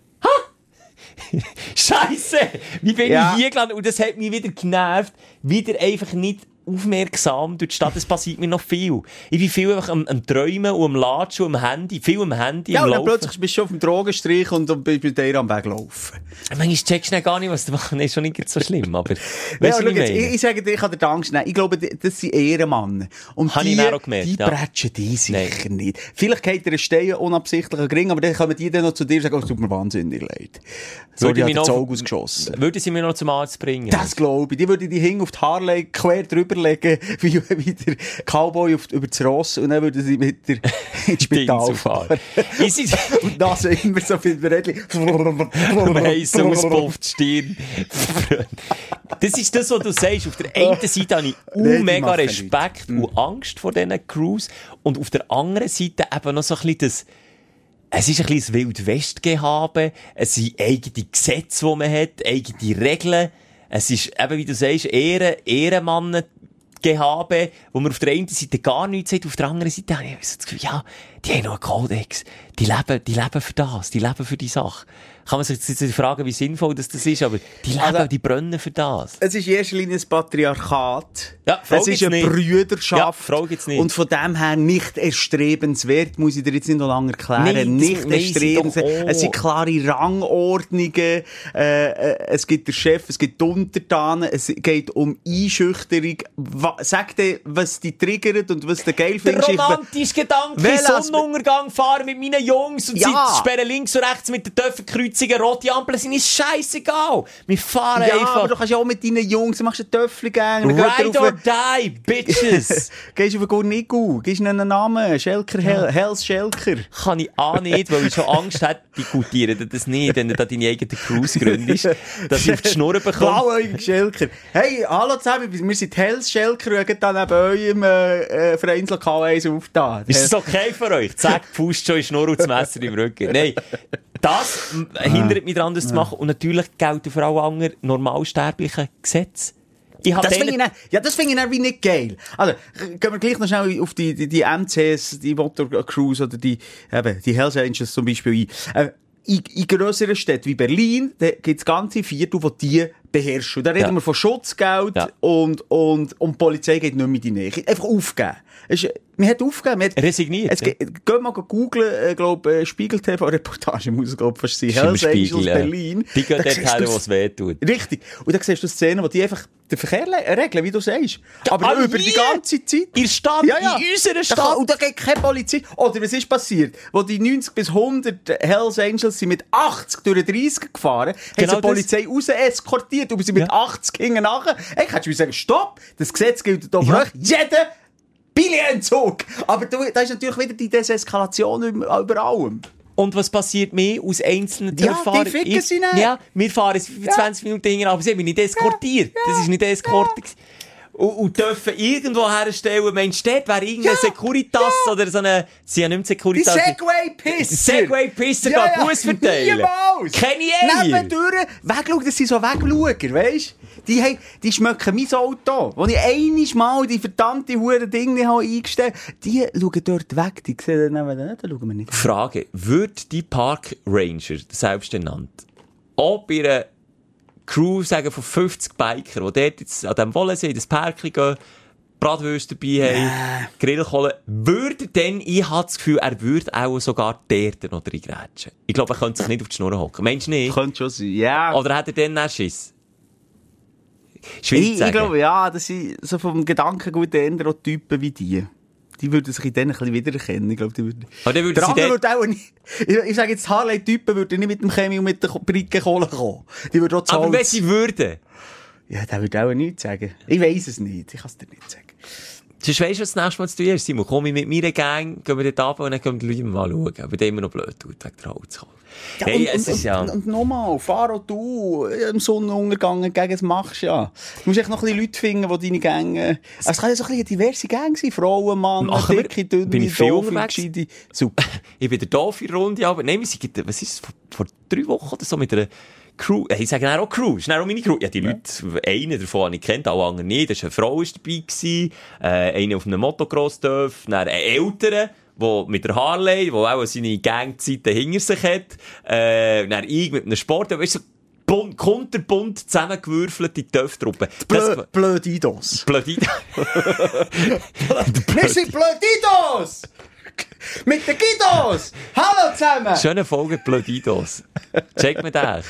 Scheiße! Wie bin Ja. ich hier gelandet? Und das hat mich wieder genervt, wieder einfach nicht aufmerksam durch die Stadt, es passiert mir noch viel. Ich bin viel einfach am, am Träumen und am Latschen und am Handy, viel am Handy, Ja, am und dann Laufen. plötzlich bist du schon auf dem Drogenstrich und dann bist du mit dir am Weg laufen. Manchmal checkst du dann gar nicht, was du machst. Nee, ist schon nicht so schlimm, aber... Ja, Weißt schau ich jetzt, ich, ich sage dir, ich habe dir Angst nehmen. Ich glaube, das sind Ehrenmann. Und Habe die, ich dann auch gemerkt, die ja. bretschen die sicher nicht. Vielleicht geht dir ein Stein unabsichtlich ein Gring, aber dann kommen die dann noch zu dir und sagen, oh, es tut mir wahnsinnig leid. Sorry, Würde ich mich habe das noch- Auge ausgeschossen. Würden sie mir noch zum Arzt bringen? Das glaube ich. Die würde die Hing auf die Harley quer drüber legen, wie, wie der Cowboy auf, über das Ross, und dann würde sie mit dir ins Spital fahren. Und das immer so viel Beredli. heiß ausgepufft Stirn. das ist das, was du sagst. Auf der einen Seite habe ich Nee, die mega Respekt und Angst vor diesen Crews. Und auf der anderen Seite eben noch so ein bisschen das, es ist ein bisschen das Wild West gehabe. Es sind eigene Gesetze, die man hat, eigene Regeln. Es ist eben, wie du sagst, Ehren, Ehrenmannen, Gehabe, wo man auf der einen Seite gar nichts hat, auf der anderen Seite habe ich das Gefühl, ja, die haben noch einen Kodex. Die leben, die leben für das, die leben für die Sache. Kann man sich jetzt fragen, wie sinnvoll das, das ist, aber die leben, Also- die brennen für das. Es ist in erster Linie ein Patriarchat. Ja, es ist eine nicht. Brüderschaft. Ja, nicht. Und von dem her nicht erstrebenswert, muss ich dir jetzt nicht noch lange erklären. Nicht sie erstrebenswert. auch. Es sind klare Rangordnungen. Äh, äh, es gibt den Chef, es gibt die Untertanen. Es geht um Einschüchterung. Wa sag dir, was dich triggert und was du geil Der findest. Ich- romantische Gedanke, Welches- Sonnenuntergang fahren mit meinen Jungs und Ja. sie sperren links und rechts mit den Töpfen Kreuzungen, rote Ampeln sind, ist scheißegal. Wir fahren Ja, einfach. aber du kannst ja auch mit deinen Jungs, du machst einen Töffelgang. Ride or die, bitches. Gehst auf einen Gurnigu, gibst ihnen einen Namen, Schelker, Hel Hells Schelker. Kann ich auch nicht, weil ich schon Angst hätte, die gutieren das nicht, wenn du da deine eigene Cruise gründest, dass ich auf die Schnur bekomme. Blauäugig Schelker. Hey, hallo zusammen, wir sind Hells Schelker und haben da neben eurem äh, Vereinslokal eins aufgetan. Ist das okay für euch? Zack, die Faust schon Schnur und das Messer im Rücken. Nein, das hindert mich daran, das zu machen. Und natürlich gelten für alle anderen normalsterblichen Gesetze. Ich Das finde ich, dann- ja, das finde ich dann wie nicht geil. Also, gehen wir gleich noch schnell auf die, die, die MCs, die Motor Cruise oder die, eben, die Hells Angels zum Beispiel ein. Äh, in, in grösseren Städten wie Berlin, da gibt es ganze Viertel, die die beherrschen. Und da reden Ja. wir von Schutzgeld Ja. und, und, und die Polizei geht nicht mehr in die Nähe. Einfach aufgeben. Es ist, man hat aufgegeben. Man hat, Resigniert, Es ja. geht, mal googlen, äh, glaub, äh, Spiegel TV-Reportage, muss es, glaub, fast sein. Hells Angels Spiegel, ja. Berlin. Die gehen Da dort du's- wo es weh tut. Richtig. Und dann siehst du Szenen, wo die einfach den Verkehr regeln, wie du sagst. Aber ah, über die ganze Zeit. In Stadt, in unserer Da Stadt. kann- Und da geht keine Polizei. Oder was ist passiert? Wo die 90 bis 100 Hells Angels sind mit 80 durch die 30 gefahren, haben Genau sie die. Polizei raus eskortiert und sie mit Ja. 80 hinten nachher. Ey, kannst du mir sagen, stopp, das Gesetz gilt für Ja. euch. Jeder Billenentzug. Aber du, da ist natürlich wieder die Deseskalation über, über allem. Und was passiert mehr aus einzelnen Ja, die Dörfern? ficken Ich- sie nicht. Ja, wir fahren 20 Minuten hinterher, aber sie haben mich nicht eskortiert. Das ist nicht Eskorte. gewesen. Und, und dürfen irgendwo herstellen, meinst du, dort wäre irgendein Ja, Securitas oder so eine, sie haben nicht mehr Die Securitas. Segway-Pisser! Segway-Pisser gehen Bus verteilen. Niemals! Kenne ich. Nebendurch, wegschauen, das sind so Wegschauer, weisst Die, haben- die schmecken mein Auto. Wo ich einiges Mal die verdammte hure Dinge habe eingestellt die schauen dort weg, die sehen dann nebenan, da schauen wir nicht. Frage, wird die Park Ranger, selbst genannt, bei einer Crew sagen von 50 Biker, die dort jetzt an diesem Wollensee in das Park gehen, Bratwürste dabei haben, Grillkohle, würde denn, ich habe das Gefühl, er würde auch sogar dort noch reingrätschen. Ich glaube, er könnte sich nicht auf die Schnur hocken. Meinst du nicht? Könnte schon sein, ja. Oder hat er dann auch Schiss? Schwierig ich, ich glaube, ja, das sind so vom Gedankengut eher Typen wie die. Die würden sich in denen ein bisschen wiedererkennen. Ich glaube, die würden... Aber dann würden Der andere würde auch nicht... Ich, ich sage jetzt, Harley-Typen würden nicht mit dem Chemie und mit der Brickenkohle kommen. Die würden auch zu Aber wenn sie würden, Ja, der würde auch nichts sagen. Ich weiss es nicht. Ich kann es dir nicht sagen. Sonst weisst du, was das nächste Mal zu tun ist, Simon. Komm ich mit meiner Gang, gehen wir dort runter und dann können die Leute mal schauen. Aber der immer noch blöd tut, wegen der Holzkohle. hey, und, es und, ist ja... und, und nochmal, fahr auch du im Sonnenuntergang entgegen, das machst du ja. Du musst echt noch ein bisschen Leute finden, die deine Gänge... Also es kann ja so ein bisschen eine diverse Gang sein. Frauen, Mann, dicke, dünne, Bin ich viel doofe. Super. Ich bin der doof in der Runde, aber nein, wir sind, was ist vor, vor drei Wochen oder so mit einer Crew, ich sage dann auch Crew, ist dann auch meine Crew. Ja, die Leute, einen davon habe ich kennt, alle anderen nicht. Da ist eine Frau ist dabei gewesen, äh, eine auf einem Motocross-Dörf, dann ein älterer, der mit der Harley, der auch seine Gangzeiten hinter sich hat, äh, dann ich mit einem Sport, weißt du, bunt, kunterbunt zusammengewürfelte Töpftruppe. Blö, Blödidos. Blöd. Wir sind Blödidos! Mit den Guidos! Hallo zusammen! Schöne Folge Blödidos. Check mir das.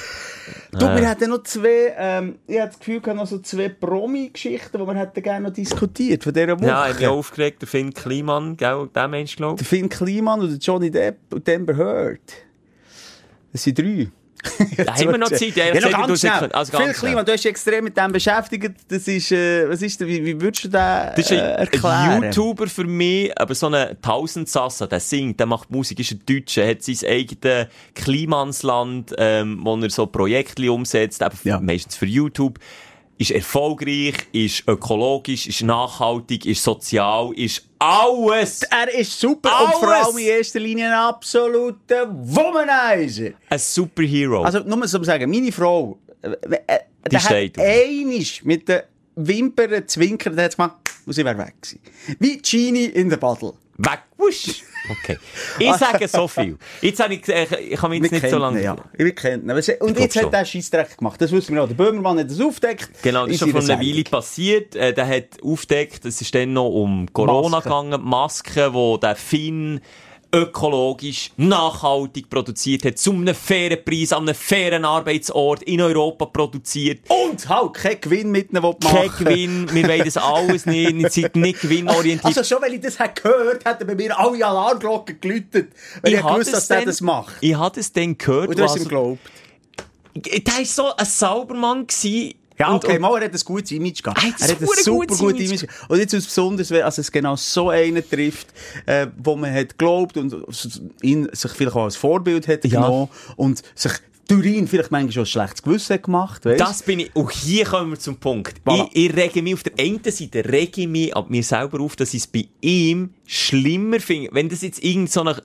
Du, wir hätten noch zwei, ähm, ich hatte das Gefühl, wir noch so zwei Promi-Geschichten, die wir hätten gerne noch diskutiert von dieser Woche. Ja, ich bin aufgeregt, der Finn Kliman, gell, der Mensch, glaube Der Finn Kliman und der Johnny Depp und Amber Heard. Das sind drei. Da haben wir noch Zeit. Ja, Ja, noch du ganz schnell. also ganz schnell. Kliman, du hast dich extrem mit dem beschäftigt. Das ist, äh, was ist, wie, wie würdest du den Das ist äh, ein, erklären? ein YouTuber für mich, aber so ein Tausendsassa, der singt, der macht Musik, ist ein Deutscher, hat sein eigenes Klimansland, ähm, wo er so Projekte umsetzt, eben Ja. meistens für YouTube. Ist erfolgreich, ist ökologisch, ist nachhaltig, ist sozial, ist alles Er ist super Alles. und vor allem in erster Linie ein absoluter Womanizer. ein Superhero. Also, nur mal so sagen, meine Frau, äh, Die der hat steht auf. einisch mit den Wimpern zwinkern, der hat gemacht, und sie wäre weg gewesen. Wie Genie in der Bottle. Weg, wusch. Okay. Ich sage so viel. Jetzt habe ich, äh, ich kann mich jetzt Wir nicht so lange... ja. Wir kennen ihn. Und jetzt hat er Scheissdreck gemacht. Das wissen wir auch. Der Böhmermann hat das aufgedeckt. Genau, das ist schon vor einer Weile passiert. Äh, der hat aufgedeckt, es ist dann noch um Corona Masken. gegangen, Masken, wo der Finn ökologisch, nachhaltig produziert hat, zu einem fairen Preis, an einem fairen Arbeitsort in Europa produziert. Und halt, kein Gewinn mit ihnen machen. Kein Gewinn, wir wollen das alles nicht, wir sind nicht gewinnorientiert. Also schon, weil ich das hätte gehört, hätten bei mir alle Alarmglocken geläutet. Weil ich, hab gewusst, dass der das macht. Ich hatte es dann gehört. Und du hast was- ihm geglaubt. der war so ein Saubermann gewesen. Ja, okay, und- mal, er hat ein gutes Image gehabt. Er hat ein super gutes gutes Image. Image. Und jetzt besonders, wenn also es genau so einen trifft, äh, wo man hat geglaubt und ihn sich vielleicht auch als Vorbild hat Ja. genommen und sich durch ihn vielleicht manchmal schon ein schlechtes Gewissen gemacht, weißt? Das bin ich, und hier kommen wir zum Punkt. Voilà. Ich, ich rege mich auf der einen Seite, rege ich mich ab mir selber auf, dass ich es bei ihm schlimmer finde. Wenn das jetzt irgend so eine,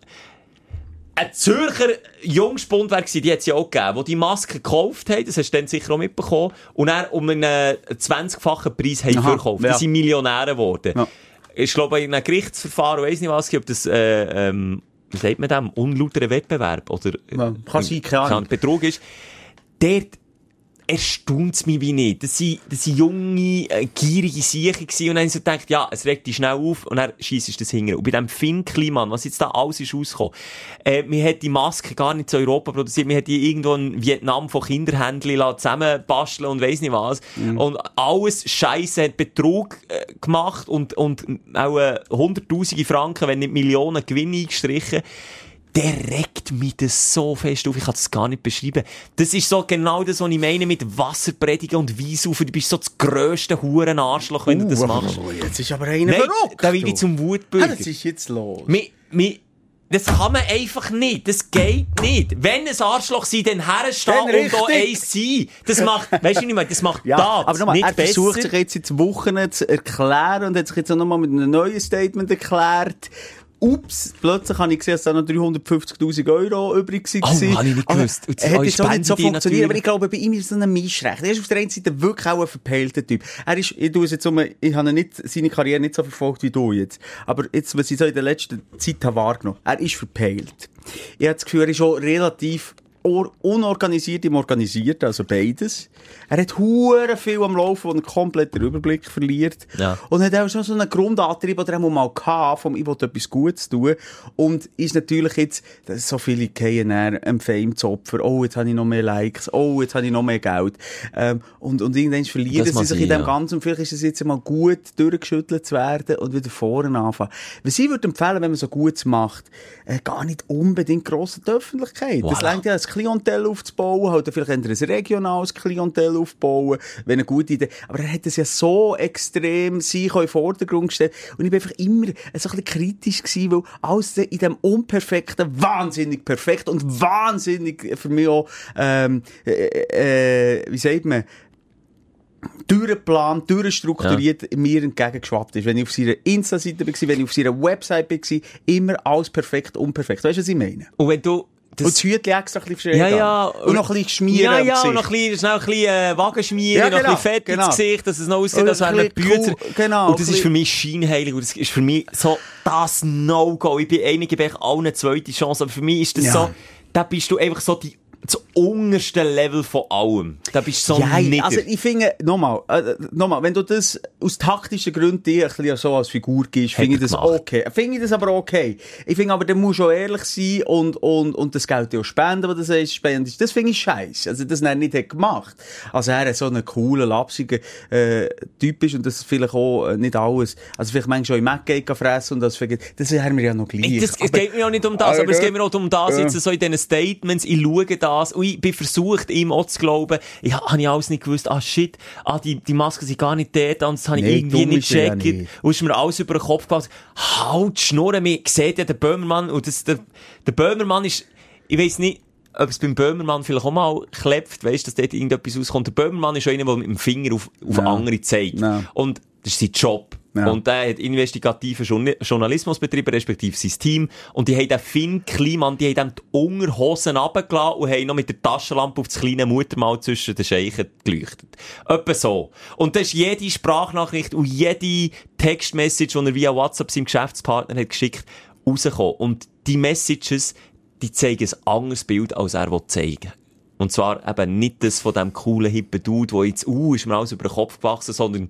ein Zürcher Jungspund gewesen, die hat es ja auch gegeben, die die Maske gekauft haben, das hast du dann sicher auch mitbekommen, und dann um einen 20-fachen Preis haben Aha, verkauft. ja. Die sind Millionäre geworden. Ja. Ich glaube, in einem Gerichtsverfahren, weiss nicht was, ob das, äh, ähm, wie sagt man dem, unlauterer Wettbewerb oder Ja, kann sein, keine Ahnung. Betrug ist. Dort erstaunt es mich wie nicht. Das sind, das sind junge, äh, gierige Siechen gewesen. Und dann so gedacht, ja, es regt dich schnell auf und dann schiessest das hinten. Und bei dem Finn Kliman, was jetzt da alles ist rausgekommen, äh, man hat die Maske gar nicht zu Europa produziert, man hat die irgendwo in Vietnam von Kinderhändlern lassen zusammenbasteln und weiss nicht was. Und alles Scheisse hat Betrug äh, gemacht und, und auch äh, hunderttausende Franken, wenn nicht Millionen Gewinne eingestrichen der regt mich das so fest auf, ich kann das gar nicht beschreiben. Das ist so genau das, was ich meine mit Wasserpredigen und Weisaufen. Du bist so das grösste Hurenarschloch, wenn du das machst. Oh, jetzt ist aber einer verrückt. da werde ich zum Ah, Wutbürger. das ist jetzt los. Mi, mi, das kann man einfach nicht. Das geht nicht. Wenn ein Arschloch sein, dann herstehen und richtig. eins sein. Das macht, weißt du nicht mehr, das macht Ja, das aber nochmal, nicht er versucht besser. sich jetzt in Wochen zu erklären und hat sich jetzt auch nochmal mit einem neuen Statement erklärt. Ups, plötzlich habe ich gesehen, dass da noch 350.000 Euro übrig waren. Oh, habe ich nicht gewusst. Und Er hat jetzt auch nicht so funktioniert, aber ich glaube, bei ihm ist es so ein Mischrecht. Er ist auf der einen Seite wirklich auch ein verpeilter Typ. Er ist, ich tue es jetzt um, ich habe nicht, seine Karriere nicht so verfolgt wie du jetzt. Aber jetzt, was ich so in der letzten Zeit habe wahrgenommen, er ist verpeilt. Ich habe das Gefühl, er ist auch relativ unorganisiert im Organisierten, also beides. Er hat hure viel am Laufen, wo er komplett den Überblick verliert. Ja. Und hat auch schon so einen Grundantrieb, oder er mal gehabt, vom ich will etwas Gutes tun. Und ist natürlich jetzt, so viele gehen einem Fame zu Opfer. Oh, jetzt habe ich noch mehr Likes. Oh, jetzt habe ich noch mehr Geld. Ähm, und, und irgendwann verlieren Das sie sich in dem ja. Ganzen. Und vielleicht ist es jetzt mal gut, durchgeschüttelt zu werden und wieder vorne anfangen. Was ich würde empfehlen, wenn man so Gutes macht, äh, gar nicht unbedingt grosse Öffentlichkeit. Das Voilà. längt ja, ein Klientel aufzubauen, halt vielleicht ein regionales Klientel aufbauen, wenn eine gute Idee. Aber er hat es ja so extrem sich in den Vordergrund gestellt. Und ich bin einfach immer so ein bisschen kritisch gewesen, weil alles in dem Unperfekten wahnsinnig perfekt und wahnsinnig für mich auch, ähm, äh, äh, wie sagt man, durchgeplant, durchstrukturiert mir entgegengeschwappt ist. Wenn ich auf seiner Insta-Seite war, wenn ich auf seiner Website war, immer alles perfekt, unperfekt. Weißt du, was ich meine? Und wenn du, das- und das Hütchen extra ein bisschen Ja, ja. Und noch ein bisschen schmieren Ja, ja, und noch ein bisschen, schnell ein bisschen äh, Wagen schmieren, Ja, noch ein genau, bisschen Fett genau. ins Gesicht, dass es noch aussieht, als wären cool, genau, Und das ist für mich scheinheilig. Und das ist für mich so das No-Go. Ich bin einige gebe ich allen eine zweite Chance, aber für mich ist das Ja. so, da bist du einfach so die das unterste Level von allem. Da bist du so Ja, nieder. also ich finde, nochmal, äh, nochmal, wenn du das aus taktischen Gründen dir ein bisschen so als Figur gibst, finde ich das gemacht. okay. Finde ich das aber okay. Ich finde aber, der muss schon ehrlich sein und, und, und das Geld auch spenden, was du sagst, spenden. Das finde ich scheiße. Also, das er nicht hat gemacht. Also, er hat so einen coolen, lapsigen, äh, Typ ist und das vielleicht auch äh, nicht alles. Also, vielleicht manchmal auch im Mac fressen und das, vielleicht- das haben wir ja noch gleich. Das, es geht mir auch nicht um das, aber, Aber es geht mir auch um das, jetzt so in diesen Statements, ich schaue das und ich bin versucht, ihm auch zu glauben, ich habe ich alles nicht gewusst, ah shit, ah, die, die Masken sind gar nicht dort, und das habe ich Nee, irgendwie nicht ja gecheckt. nicht. Und ist mir alles über den Kopf gefallen. Halt, Schnurren, mir sieht ja der Böhmermann, und das, der, der Böhmermann ist, ich weiss nicht, ob es beim Böhmermann vielleicht auch mal klepft, weißt, dass dort irgendetwas rauskommt. Der Böhmermann ist auch einer, der mit dem Finger auf, auf Ja. andere zeigt. Ja. Und das ist sein Job. Ja. Und der hat investigativen Journa- Journalismus betrieben, respektive sein Team. Und die haben den Finn Kliman, die haben dem die Unterhosen runtergelassen und haben noch mit der Taschenlampe auf das kleine Muttermal zwischen den Scheichen geleuchtet. Etwa so. Und das ist jede Sprachnachricht und jede Textmessage, die er via WhatsApp seinem Geschäftspartner hat geschickt, rausgekommen. Und die Messages, die zeigen ein anderes Bild, als er will zeigen Und zwar eben nicht das von dem coolen, hippen Dude, der jetzt, uh, ist mir alles über den Kopf gewachsen, sondern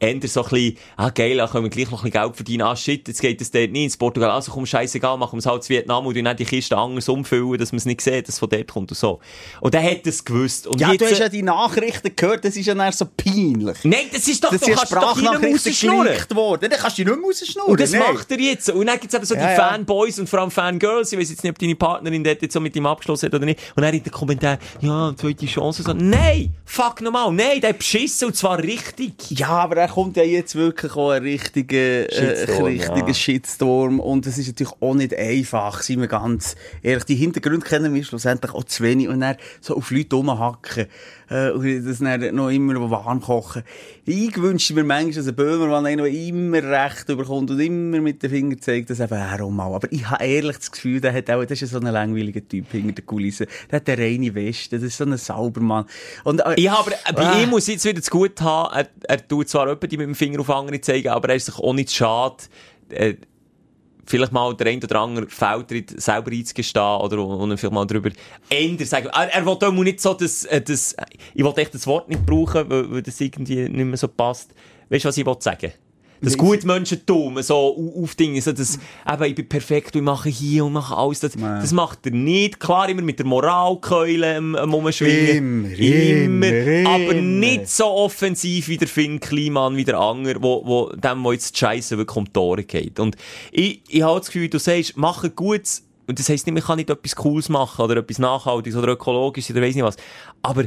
eher so ein bisschen, ah, geil, da können wir gleich noch ein bisschen Geld verdienen. Ah, shit, jetzt geht es dort nicht ins Portugal. Also komm, scheißegal, machen wir es halt zu Vietnam und dann die Kiste anders umfüllen, dass man es nicht sieht, dass es von dort kommt und so. Und er hat es gewusst. Und ja, jetzt, du hast ja die Nachrichten gehört, das ist ja dann so peinlich. Nein, das ist doch, Das du kannst doch nicht mehr worden. Dann kannst du nicht mehr rausschnurren. Und das Nein. macht er jetzt. Und dann gibt's eben so die Ja. Fanboys und vor allem Fangirls. Ich weiß jetzt nicht, ob deine Partnerin dort jetzt so mit ihm abgeschlossen hat oder nicht. Und dann in den Kommentaren, ja, zweite Chance. So, nein! Fuck nochmal! Nein, der hat beschissen und zwar richtig. Ja, aber er kommt ja jetzt wirklich auch ein richtiger, äh, Shitstorm, richtiger ja. Shitstorm. Und es ist natürlich auch nicht einfach, sind wir ganz ehrlich. Die Hintergründe kennen wir schlussendlich auch zu wenig. Und dann so auf Leute rumhacken. Äh, und das dann noch immer warm kochen. Ich wünsche mir manchmal, dass ein Böhmermann einen, der immer Recht bekommt und immer mit dem Finger zeigt, dass eben er auch mal. Aber ich habe ehrlich das Gefühl, der hat auch, das ist so ein langweiliger Typ hinter der Kulisse. Der hat eine reine Weste. Das ist so ein Saubermann. Und, äh, Ich habe, aber, bei Ah. ihm muss ich jetzt wieder zu gut haben. Er, er tut zwar jemanden die mit dem Finger auf andere zeigen, aber er ist sich auch nicht schade, äh, vielleicht mal der ein oder andere Fehltritt selber einzugestehen oder und vielleicht mal drüber ändern sagen. Er, er will auch nicht so das, äh, das, ich will echt das Wort nicht brauchen, weil, weil das irgendwie nicht mehr so passt. Weißt du, was ich will sagen? Das Gutmenschentum, so au- aufdingen, so das, eben, ich bin perfekt und ich mache hier und mache alles, das, Ja. das macht er nicht. Klar, immer mit der Moralkeule am, am Rumschwingen. Immer, immer, Aber immer. nicht so offensiv wie der Finn Kliman, wie der Anger, wo, wo dem, wo jetzt die Scheisse wirklich um die Tore geht. Und ich, ich habe das Gefühl, du sagst, mach ein gutes, und das heisst nicht, man kann nicht etwas Cooles machen, oder etwas Nachhaltiges, oder ökologisches, oder weiss nicht was. Aber,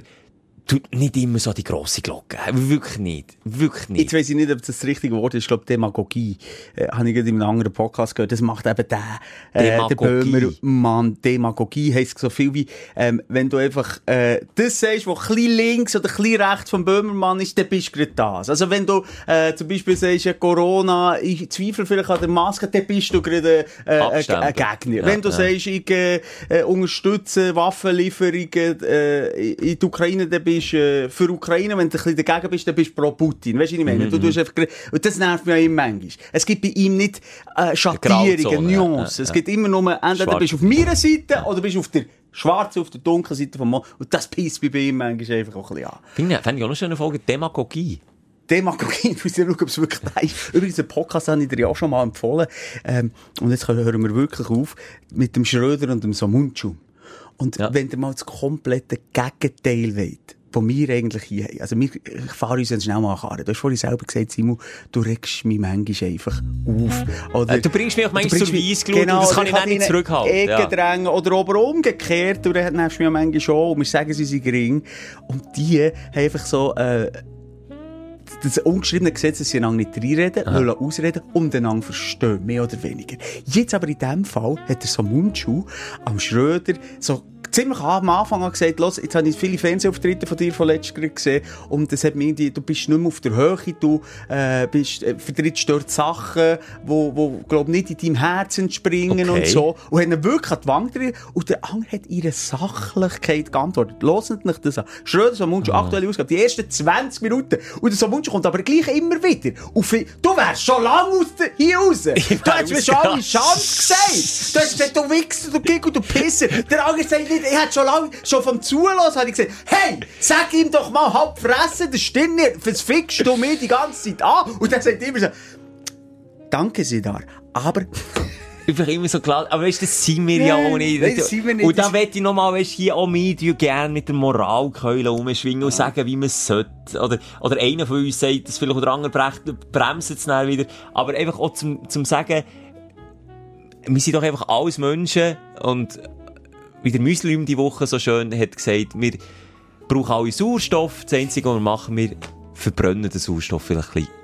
tu nicht immer so die grosse Glocke. Wirklich nicht. Wirklich nicht. Jetzt weiss ich nicht, ob das das richtige Wort ist. Ich glaube, Demagogie. Äh, habe ich gerade in einem anderen Podcast gehört. Das macht eben der, äh, der Demagogie. Böhmermann. Demagogie heisst so viel wie, ähm, wenn du einfach, äh, das sagst, was ein bisschen links oder ein bisschen rechts vom Böhmermann ist, dann bist du gerade das. Also wenn du, äh, zum Beispiel sagst, ja, Corona, ich zweifle vielleicht an der Maske, dann bist du gerade, äh, ein, Abstempel. ein Gegner. Ja, wenn du ja. sagst, ich, äh, äh, unterstütze Waffenlieferungen, äh, in die Ukraine, dann bist du äh, für Ukraine. Wenn du ein bisschen dagegen bist, dann bist du pro Putin. Weißt du, was ich Mhm, meine? Du tust einfach, gra- und das nervt mich auch immer manchmal. Es gibt bei ihm nicht, äh, Schattierungen, Grauzone, ja, Nuancen. ja, Es gibt immer nur, entweder Schwarz. bist du auf meiner Seite oder bist du auf der schwarzen, auf der dunklen Seite vom Mond. Und das pisst mich bei ihm manchmal einfach auch ein bisschen an. Finde ich, fände ich auch eine schöne Folge Demagogie. Demagogie, ich muss ja schauen, ob es wirklich da ist. Übrigens, den Podcast habe ich dir ja auch schon mal empfohlen. Ähm, und jetzt hören wir wirklich auf mit dem Schröder und dem Samunchu. Und Ja. wenn ihr mal das komplette Gegenteil wollt, von mir eigentlich hier. Also, wir, ich fahre uns jetzt schnell mal an. Du hast vorhin selber gesagt, Simon, du regst mich manchmal einfach auf. Oder, Äh, du bringst mich auch manchmal zur Weissglut und das kann ich dann nicht zurückhalten, Ecke ja. drängen. Oder aber umgekehrt, du nervst mich ja manchmal schon. Und wir sagen, sie sind gering. Und die haben einfach so, äh, das ungeschriebene Gesetz, dass sie einander nicht reinreden, wollen ausreden und einander verstehen, mehr oder weniger. Jetzt aber in dem Fall hat er so Mundschuh am Schröder so ziemlich am Anfang an gesagt, los, jetzt habe ich viele Fernsehauftritte von dir von letztes Jahr gesehen und das hat mir du bist nicht mehr auf der Höhe, du äh, bist, äh, vertrittst dort Sachen, wo, wo glaub nicht in deinem Herz entspringen Okay. und so. Und hat ihn wirklich an die Wange gedreht und der andere hat ihre Sachlichkeit geantwortet. Hört nicht das an. Schröder, so Mundschuh, aktuelle Ausgabe, die ersten 20 Minuten. Und der Samundschuh kommt aber gleich immer wieder. Und fi- du wärst schon lange aus der, hier raus. Du wär hast mir schon alle. Chance gesagt. Du hast gesagt, du Wichser, du Gig und du Pisser. Der andere sagt nicht ich hätte schon lange, schon vom Zulassen, habe ich gesagt, hey, sag ihm doch mal halb fressen, das stimmt nicht, was fickst du mir die ganze Zeit an? Und dann sagt er immer so, danke, Sidar, aber... Einfach immer so klar. Aber weißt du, das sind wir ja auch nicht. nein, das sind wir nicht. Und da möchte ich nochmal, weißt du, hier auch Medien gerne mit der Moralkeule rumschwingen und sagen, wie man es sollte. Oder, oder einer von uns sagt, dass vielleicht der andere bremst es dann wieder. Aber einfach auch zum, zum sagen, wir sind doch einfach alles Menschen und wie der Muslim die Woche so schön hat gesagt, wir brauchen alle Sauerstoff. Das Einzige, was wir machen, wir verbrennen den Sauerstoff vielleicht ein bisschen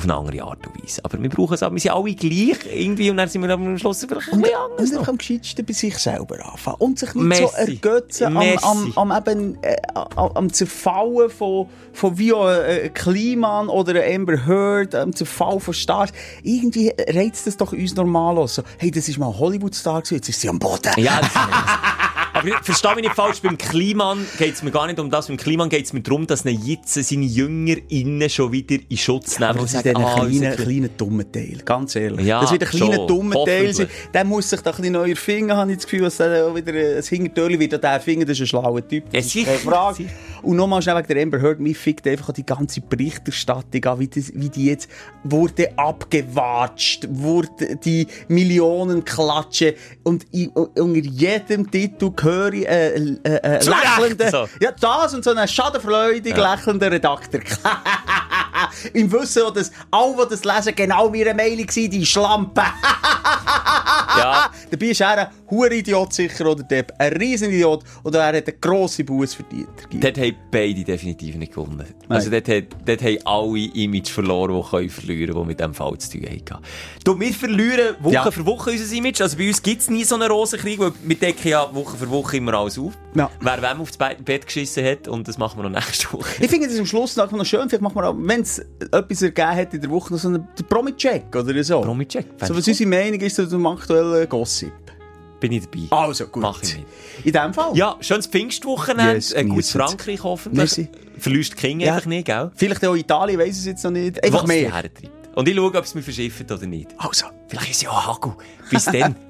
auf eine andere Art und Weise. Aber wir brauchen es auch, wir sind alle gleich irgendwie und dann sind wir am Schluss vielleicht ein bisschen anders. Und einfach am gescheitsten bei sich selber anfangen. Und sich nicht Merci. so ergötzen am, am, am, eben, äh, am, Zerfallen von, von wie auch ein äh, Kliman oder ein Amber Heard, am Zerfall von Stars. Irgendwie reizt das doch uns normal aus. So, hey, das ist mal Hollywood-Star gewesen, jetzt ist sie am Boden. Ja, das Aber ich verstehe mich nicht falsch, beim Kliman geht es mir gar nicht um das. Beim Kliman geht es mir darum, dass er jetzt seine JüngerInnen schon wieder in Schutz nehmen Aber und das ist sagen, ein ah, kleiner, kleiner dummer Teil, ganz ehrlich. Ja, das wird ein kleiner dummer Teil sein. Der muss sich da ein bisschen neu erfinden, habe ich das Gefühl, dass der auch wieder ein Hintertürli wird an den finden, das ist ein schlauer Typ. Ja, Das ist keine Frage. Und nochmal schnell wegen der Amber Heard, mich fickt einfach die ganze Berichterstattung an, wie, das, wie die jetzt wurde abgewatscht, wurde die Millionen klatschen und unter jedem Titel ich äh, äh, äh, Recht, lächelnden, so. ja das und so einen schadenfreudig lächelnden Redakteur. Im Wissen, dass alle, die das lesen, genau meine Meinung sind, die Schlampe. Ja, Dabei ist er ein Huridiot sicher oder Depp. Ein Riesenidiot. Oder er hat eine grosse Buß verdient. dort haben beide definitiv nicht gewonnen. Also dort, hat, dort haben alle Image verloren, die können verlieren, die mit dem Fall zu tun haben. Du, wir verlieren Woche Ja. für Woche unser Image. Also bei uns gibt es nie so einen Rosenkrieg, weil wir decken ja Woche für Woche immer alles auf. Ja. Wer wem aufs Be- Bett geschissen hat und das machen wir noch nächste Woche. Ich finde das am Schluss noch schön. Vielleicht machen wir auch, wenn es etwas ergeben hat in der Woche, noch so einen Promi-Check oder so. Promi-Check. So, was unsere Meinung ist zu dem aktuellen Gossip. Bin ich dabei. Also, gut. Mach ich mit. In dem Fall. Ja, schönes Pfingstwochenende, Yes, ein gutes. Frankreich hoffentlich. Merci. Verlierst die King Ja. einfach nicht, gell? Vielleicht auch Italien, weiss es jetzt noch nicht. Einfach Was mehr. Und ich schaue, ob es mich verschifft oder nicht. Also. Vielleicht ist es ja auch Haku. Bis dann.